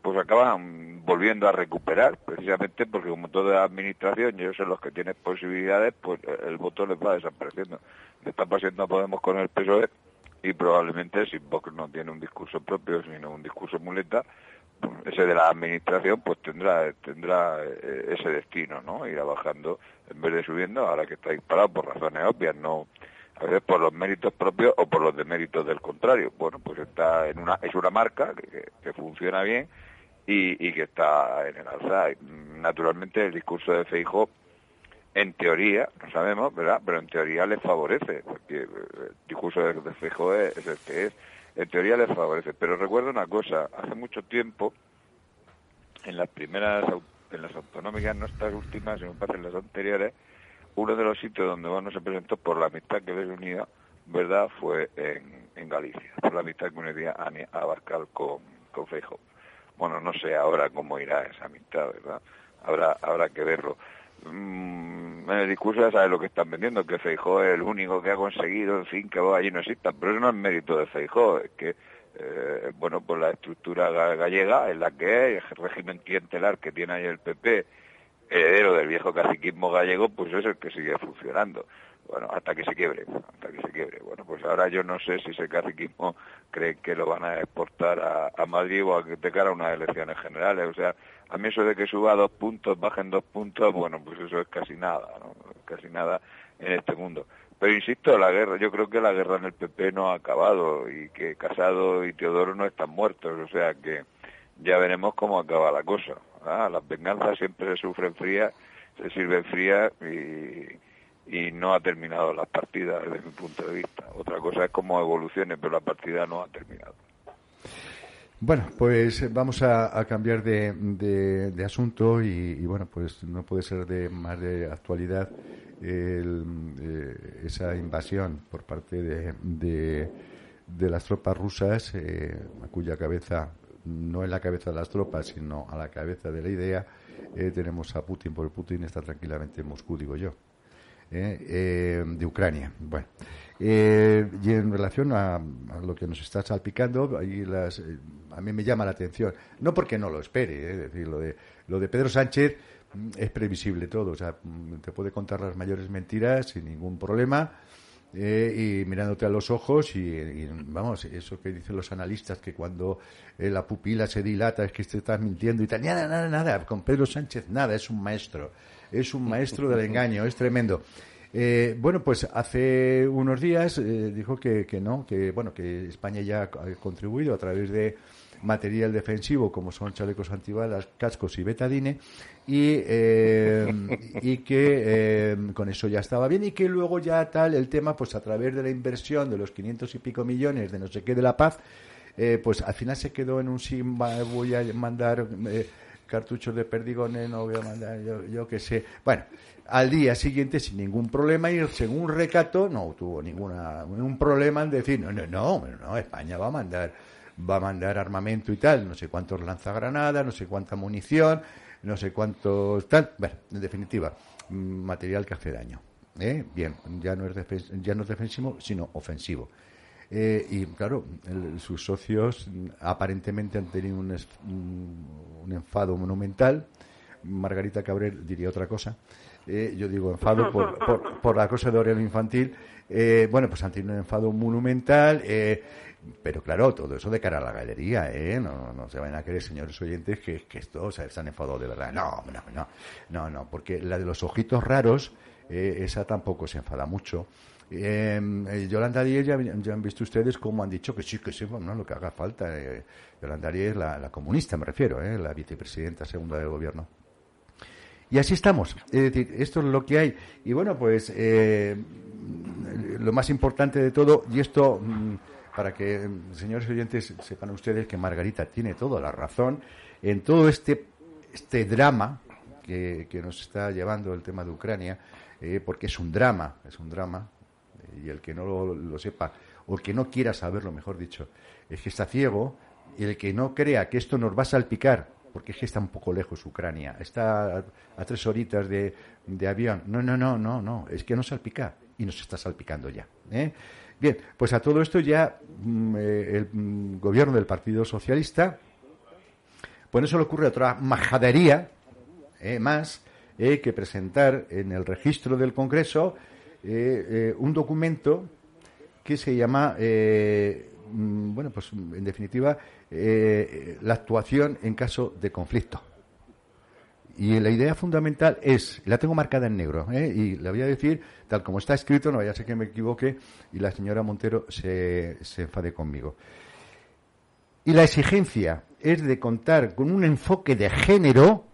pues acaban volviendo a recuperar, precisamente porque como toda administración, ellos son los que tienen posibilidades, pues el voto les va desapareciendo. Le está pasando a Podemos con el PSOE y probablemente si Vox no tiene un discurso propio, sino un discurso muleta, ese de la administración pues tendrá tendrá eh, ese destino no irá bajando en vez de subiendo ahora que está disparado por razones obvias no a veces por los méritos propios o por los deméritos del contrario bueno pues está en una es una marca que, que funciona bien y, que está en el alza. Naturalmente el discurso de Feijóo en teoría, no sabemos, ¿verdad? Pero en teoría les favorece, porque el discurso de, Feijóo es, es el que es. En teoría les favorece. Pero recuerdo una cosa, hace mucho tiempo, en las primeras, en las autonómicas, no estas últimas, sino en las anteriores, uno de los sitios donde uno se presentó por la amistad que les unía, ¿verdad?, fue en, Galicia, por la amistad que unía a Abascal con, con. Bueno, no sé ahora cómo irá esa amistad, ¿verdad? Habrá, habrá que verlo. Mm, en el discurso ya sabes lo que están vendiendo, que Feijó es el único que ha conseguido, en fin, que vos allí no existan, pero eso no es mérito de Feijó, es que, eh, bueno, pues la estructura gallega es la que es, el régimen clientelar que tiene ahí el PP, heredero del viejo caciquismo gallego, pues es el que sigue funcionando. Bueno, hasta que se quiebre, hasta que se quiebre. Bueno, pues ahora yo no sé si ese caciquismo cree que lo van a exportar a, a Madrid o a, de cara a unas elecciones generales. O sea, a mí eso de que suba dos puntos, bajen dos puntos, bueno, pues eso es casi nada, ¿no? Casi nada en este mundo. Pero insisto, la guerra, yo creo que la guerra en el PP no ha acabado y que Casado y Teodoro no están muertos, o sea que ya veremos cómo acaba la cosa. ¿ah? Las venganzas siempre se sufren frías, se sirven frías y, y no ha terminado las partidas desde mi punto de vista. Otra cosa es cómo evolucione, pero la partida no ha terminado. Bueno, pues vamos a, cambiar de, de, asunto y, bueno, pues no puede ser de más de actualidad eh, esa invasión por parte de, de, las tropas rusas, eh, a cuya cabeza, no en la cabeza de las tropas, sino a la cabeza de la idea, eh, tenemos a Putin, porque Putin está tranquilamente en Moscú, digo yo, de Ucrania. Bueno. Eh, y en relación a, lo que nos está salpicando, ahí las, eh, a mí me llama la atención, no porque no lo espere, eh, es decir, lo de, lo de Pedro Sánchez mm, es previsible todo, o sea, mm, te puede contar las mayores mentiras sin ningún problema. y mirándote a los ojos y, vamos, eso que dicen los analistas, que cuando la pupila se dilata es que te estás mintiendo y tal, nada, nada, nada, con Pedro Sánchez nada, es un maestro, es un maestro *laughs* del engaño, es tremendo. Eh, bueno, pues hace unos días eh, dijo que, que, no, que bueno, que España ya ha contribuido a través de material defensivo como son chalecos antibalas, cascos y betadine y, eh, y que con eso ya estaba bien y que luego ya tal el tema pues a través de la inversión de los 500 y pico millones de no sé qué de la paz pues al final se quedó en un sí voy a mandar cartuchos de perdigones no voy a mandar yo, yo qué sé. Bueno al día siguiente sin ningún problema y según recato no tuvo ninguna ningún problema en decir no no no no España va a mandar va a mandar armamento y tal no sé cuántos lanzagranadas no sé cuánta munición no sé cuántos tal bueno en definitiva material que hace daño ¿eh? bien ya no es ya no es defensivo sino ofensivo eh, y claro sus socios aparentemente han tenido un, un enfado monumental Margarita Cabrera diría otra cosa eh, yo digo enfado *laughs* por, por, la cosa de Aurelio Infantil, eh, bueno, pues han tenido un enfado monumental, eh, pero claro, todo eso de cara a la galería, ¿eh? No, no se van a creer, señores oyentes, que, que esto, o sea, se han enfadado de verdad. No, no, no, no, no, porque la de los ojitos raros, esa tampoco se enfada mucho. Yolanda Díez, ya, han visto ustedes cómo han dicho que sí, que sí, bueno, lo que haga falta. Yolanda Díez, la, la comunista me refiero, la vicepresidenta segunda del gobierno. Y así estamos. Es decir, esto es lo que hay. Y bueno, pues eh, lo más importante de todo, y esto mm, para que, señores oyentes, sepan ustedes que Margarita tiene toda la razón en todo este, este drama que, nos está llevando el tema de Ucrania, eh, porque es un drama, es un drama, y el que no lo, sepa, o el que no quiera saberlo, mejor dicho, es que está ciego, y el que no crea que esto nos va a salpicar porque es que está un poco lejos Ucrania, está a, tres horitas de, avión. No, no, no, no, no, es que no salpica y nos está salpicando ya. ¿eh? Bien, pues a todo esto ya mm, eh, el mm, gobierno del Partido Socialista, pues eso le ocurre otra majadería ¿eh? más que presentar en el registro del Congreso un documento que se llama Mm, bueno, pues en definitiva, eh, la actuación en caso de conflicto. Y la idea fundamental es, la tengo marcada en negro, ¿eh? y la voy a decir tal como está escrito, no vaya a ser que me equivoque y la señora Montero se, se enfade conmigo. Y la exigencia es de contar con un enfoque de género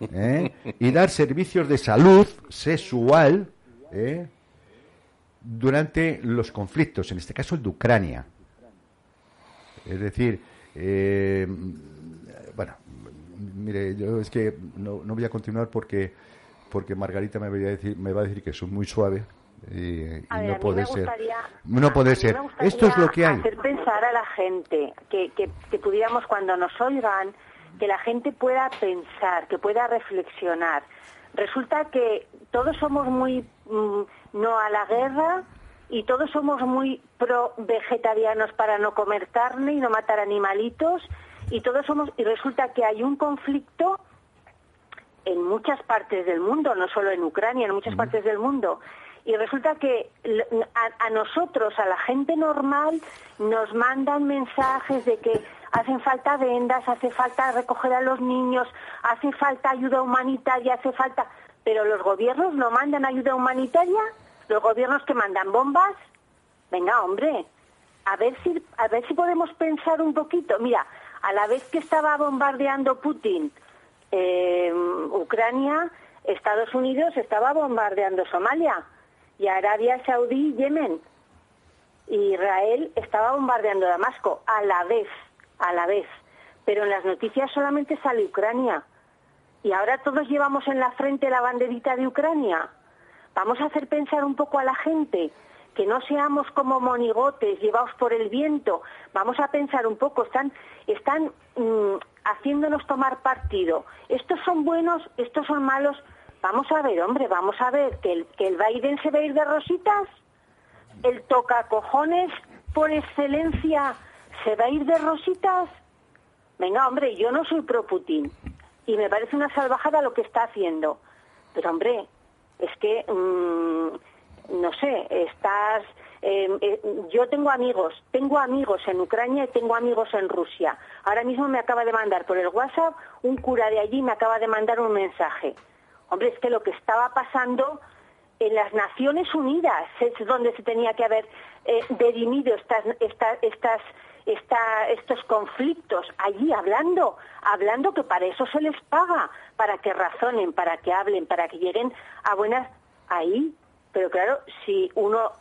¿eh? y dar servicios de salud sexual ¿eh? Durante los conflictos, en este caso el de Ucrania. Es decir, eh, bueno, mire, yo es que no, no voy a continuar porque porque Margarita me va a decir, me va a decir que soy muy suave y, y A ver, no puede ser. No puede ser. Esto es lo que hay. Hacer pensar a la gente, que, que, que pudiéramos cuando nos oigan, que la gente pueda pensar, que pueda reflexionar. Resulta que todos somos muy mm, no a la guerra y todos somos muy pro vegetarianos para no comer carne y no matar animalitos y todos somos y resulta que hay un conflicto en muchas partes del mundo, no solo en Ucrania, en muchas partes del mundo. Y resulta que a nosotros, a la gente normal, nos mandan mensajes de que hacen falta vendas, hace falta recoger a los niños, hace falta ayuda humanitaria, hace falta... Pero los gobiernos no mandan ayuda humanitaria, los gobiernos que mandan bombas. Venga, hombre, a ver si a ver si podemos pensar un poquito. Mira, a la vez que estaba bombardeando Putin eh, Ucrania, Estados Unidos estaba bombardeando Somalia y Arabia Saudí Yemen. Israel estaba bombardeando Damasco a la vez, a la vez. Pero en las noticias solamente sale Ucrania. Y ahora todos llevamos en la frente la banderita de Ucrania. Vamos a hacer pensar un poco a la gente, que no seamos como monigotes llevados por el viento. Vamos a pensar un poco, están, están mm, haciéndonos tomar partido. Estos son buenos, estos son malos. Vamos a ver, hombre, vamos a ver que el, que el Biden se va a ir de rositas. El toca cojones por excelencia se va a ir de rositas. Venga, hombre, yo no soy pro Putin y me parece una salvajada lo que está haciendo. Pero, hombre, es que, mm, no sé, estás... eh, eh, yo tengo amigos, tengo amigos en Ucrania y tengo amigos en Rusia. Ahora mismo me acaba de mandar por el WhatsApp, un cura de allí me acaba de mandar un mensaje. Hombre, es que lo que estaba pasando en las Naciones Unidas es donde se tenía que haber eh, estas, estos conflictos, allí hablando, hablando que para eso se les paga, para que razonen, para que hablen, para que lleguen a buenas ahí. Pero claro, si uno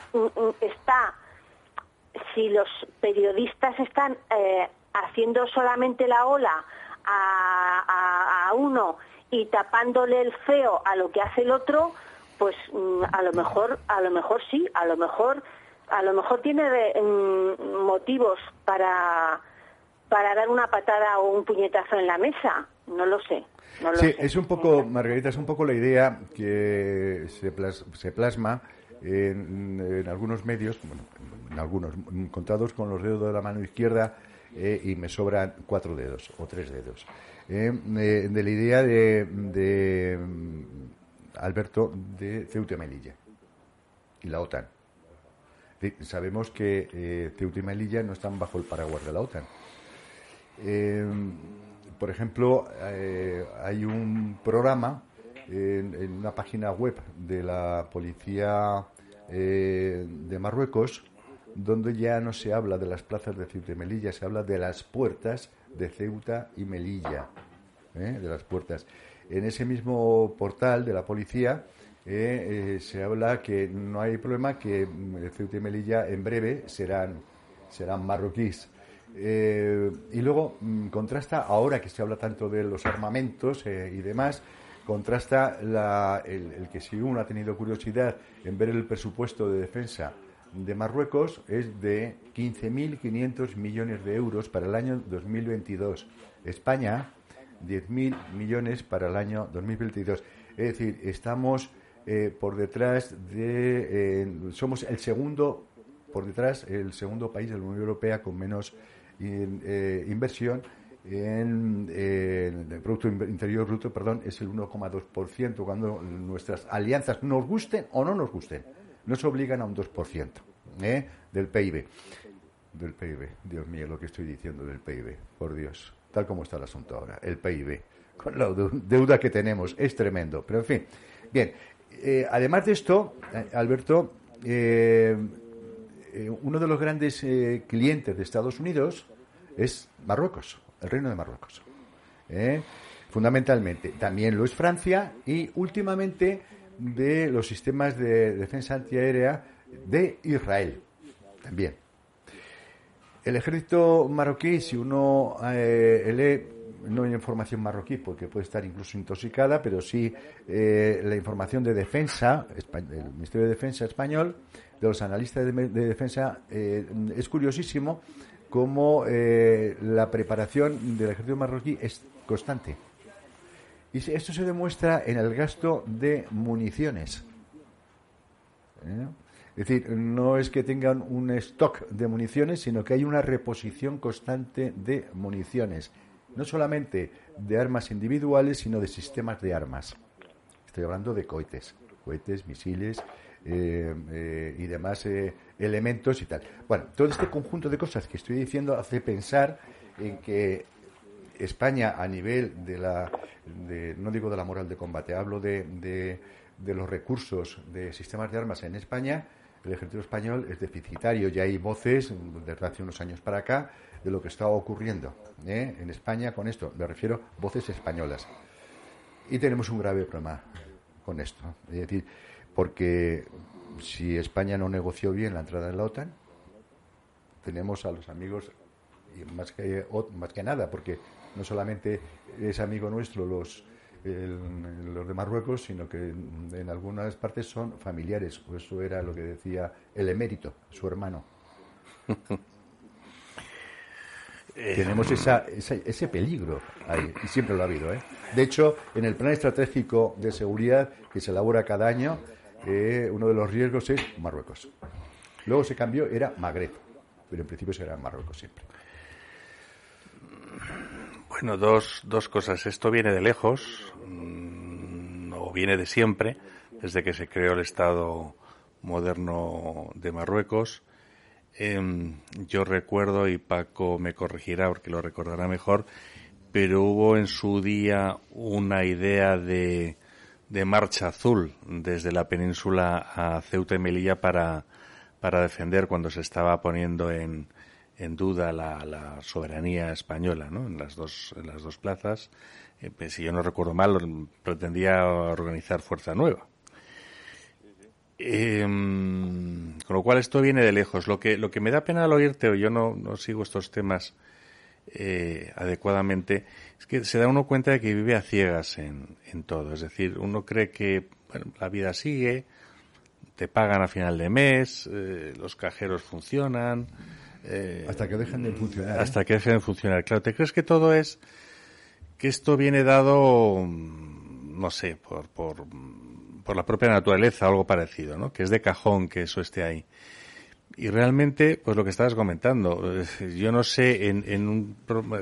está, si los periodistas están eh, haciendo solamente la ola a, a- a uno y tapándole el feo a lo que hace el otro, pues mm, a lo mejor, a lo mejor sí, a lo mejor, a lo mejor tiene de- mm, motivos para para dar una patada o un puñetazo en la mesa, no lo sé. No lo Sí, sé. es un poco, Margarita, es un poco la idea que se, plas- se plasma en, en algunos medios, bueno, en algunos, contados con los dedos de la mano izquierda eh, y me sobran cuatro dedos o tres dedos. Eh, eh, de la idea de, de, mm, Alberto de Ceuta y Melilla y la OTAN. Sabemos que eh, Ceuta y Melilla no están bajo el paraguas de la OTAN. Eh, por ejemplo, eh, hay un programa en, en una página web de la policía eh, de Marruecos donde ya no se habla de las plazas de Ceuta y Melilla, se habla de las puertas de Ceuta y Melilla, de las puertas. En ese mismo portal de la policía eh, eh, se habla que no hay problema, que mm, Ceuta y Melilla en breve serán, serán marroquíes. Eh, y luego mm, contrasta, ahora que se habla tanto de los armamentos eh, y demás, contrasta la- el, el que si uno ha tenido curiosidad en ver el presupuesto de defensa de Marruecos es de 15.500 millones de euros para el año 2022. España, 10.000 millones para el año 2022. Es decir, estamos eh, por detrás de... eh, somos el segundo, por detrás, el segundo país de la Unión Europea con menos eh, inversión en, el Producto Interior Bruto, perdón, es el 1,2%, cuando nuestras alianzas nos gusten o no nos gusten, nos obligan a un 2% ¿eh? del PIB. Del PIB, Dios mío, lo que estoy diciendo del PIB, por Dios, tal como está el asunto ahora, el PIB, con la deu- deuda que tenemos, es tremendo. Pero en fin, bien, eh, además de esto, eh, Alberto, eh, uno de los grandes clientes de Estados Unidos es Marruecos. el Reino de Marruecos. Fundamentalmente. También lo es Francia y últimamente de los sistemas de defensa antiaérea de Israel. También. El ejército marroquí, si uno lee, no hay información marroquí porque puede estar incluso intoxicada, pero sí eh, la información de defensa, del Ministerio de Defensa español, de los analistas de, defensa, eh, es curiosísimo cómo la preparación del ejército marroquí es constante. Y esto se demuestra en el gasto de municiones. Es decir, no es que tengan un stock de municiones, sino que hay una reposición constante de municiones. No solamente de armas individuales, sino de sistemas de armas. Estoy hablando de cohetes, cohetes, misiles eh, eh, y demás eh, elementos y tal. Bueno, todo este conjunto de cosas que estoy diciendo hace pensar en que España a nivel de la, no digo de la moral de combate, hablo de, de los recursos de sistemas de armas en España, el ejército español es deficitario. Ya hay voces, desde hace unos años para acá, de lo que está ocurriendo ¿eh? en España con esto. Me refiero voces españolas. Y tenemos un grave problema con esto. Es decir, porque si España no negoció bien la entrada en la OTAN, tenemos a los amigos, y más que, más que nada, porque no solamente es amigo nuestro los los de Marruecos, sino que en algunas partes son familiares. Eso era lo que decía el emérito, su hermano. *laughs* Eh, Tenemos esa, ese peligro ahí, y siempre lo ha habido. ¿eh? De hecho, en el plan estratégico de seguridad que se elabora cada año, eh, uno de los riesgos es Marruecos. Luego se cambió, era Magreb, pero en principio será Marruecos siempre. Bueno, dos, dos cosas. Esto viene de lejos, mm, o viene de siempre, desde que se creó el Estado moderno de Marruecos. Em, yo recuerdo, y Paco me corregirá porque lo recordará mejor, pero hubo en su día una idea de, marcha azul desde la península a Ceuta y Melilla para, para defender cuando se estaba poniendo en, en duda la, soberanía española ¿no? en, las dos, en las dos plazas. Eh, pues, si yo no recuerdo mal, pretendía organizar Fuerza Nueva. Em, con lo cual esto viene de lejos. Lo que, lo que me da pena al oírte, o yo no, no sigo estos temas eh, adecuadamente, es que se da uno cuenta de que vive a ciegas en, en todo. Es decir, uno cree que bueno, la vida sigue, te pagan a final de mes, eh, los cajeros funcionan, eh, hasta que dejen de funcionar. Hasta ¿eh? que dejen de funcionar. Claro, ¿te crees que todo es que esto viene dado, no sé, por, por, por la propia naturaleza algo parecido, ¿no? Que es de cajón que eso esté ahí. Y realmente, pues lo que estabas comentando, yo no sé, en, en, un,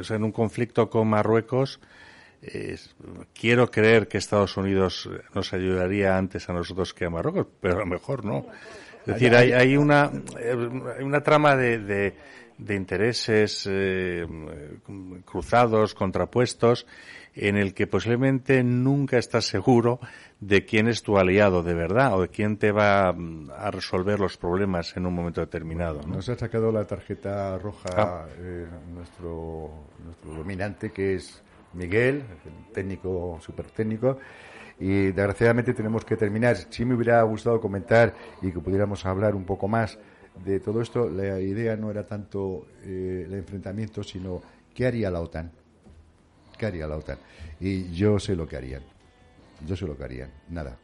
en un conflicto con Marruecos, quiero creer que Estados Unidos nos ayudaría antes a nosotros que a Marruecos, pero a lo mejor no. Es decir, hay, hay, una, hay una trama de, de, intereses eh, cruzados, contrapuestos, en el que posiblemente nunca estás seguro de quién es tu aliado de verdad o de quién te va a resolver los problemas en un momento determinado. Nos ha sacado la tarjeta roja ah. eh, nuestro, nuestro dominante, que es Miguel, técnico, súper técnico, y desgraciadamente tenemos que terminar. Si me hubiera gustado comentar y que pudiéramos hablar un poco más de todo esto. La idea no era tanto eh, el enfrentamiento, sino qué haría la OTAN. ¿Qué haría la OTAN? Y yo sé lo que harían. Yo sé lo que harían. Nada.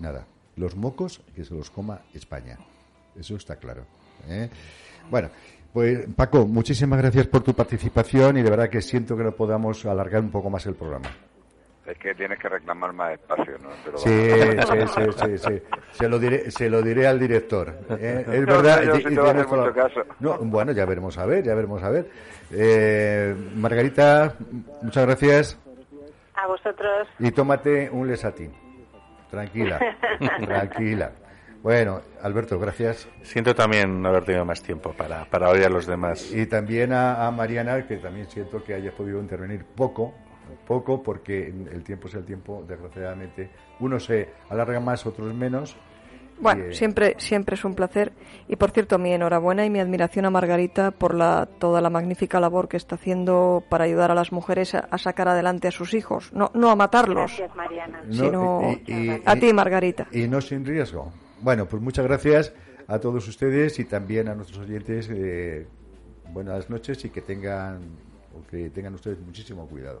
Nada. Los mocos que se los coma España. Eso está claro. ¿eh? Bueno, pues Paco, muchísimas gracias por tu participación y de verdad que siento que no podamos alargar un poco más el programa. Es que tienes que reclamar más espacio, ¿no? sí, sí, sí, sí, Se lo diré, se lo diré al director. ¿eh? *laughs* Es verdad. No, bueno, ya veremos a ver, ya veremos a ver. Eh, Margarita, muchas gracias. A vosotros. Y tómate un lesatín. Tranquila, *laughs* tranquila. Bueno, Alberto, gracias. Siento también haber tenido más tiempo para, para oír a los demás. Y también a, a Mariana, que también siento que haya podido intervenir poco, poco porque el tiempo es el tiempo, desgraciadamente. Unos se alarga más, otros menos. Bueno, Eh, siempre, siempre es un placer. Y por cierto, mi enhorabuena y mi admiración a Margarita por la, toda la magnífica labor que está haciendo para ayudar a las mujeres a, a sacar adelante a sus hijos. No, no a matarlos, Gracias, Mariana. no, sino y- y- a ti, Margarita. Y no sin riesgo. Bueno, pues muchas gracias a todos ustedes y también a nuestros oyentes. eh, buenas noches y que tengan, o que tengan ustedes muchísimo cuidado.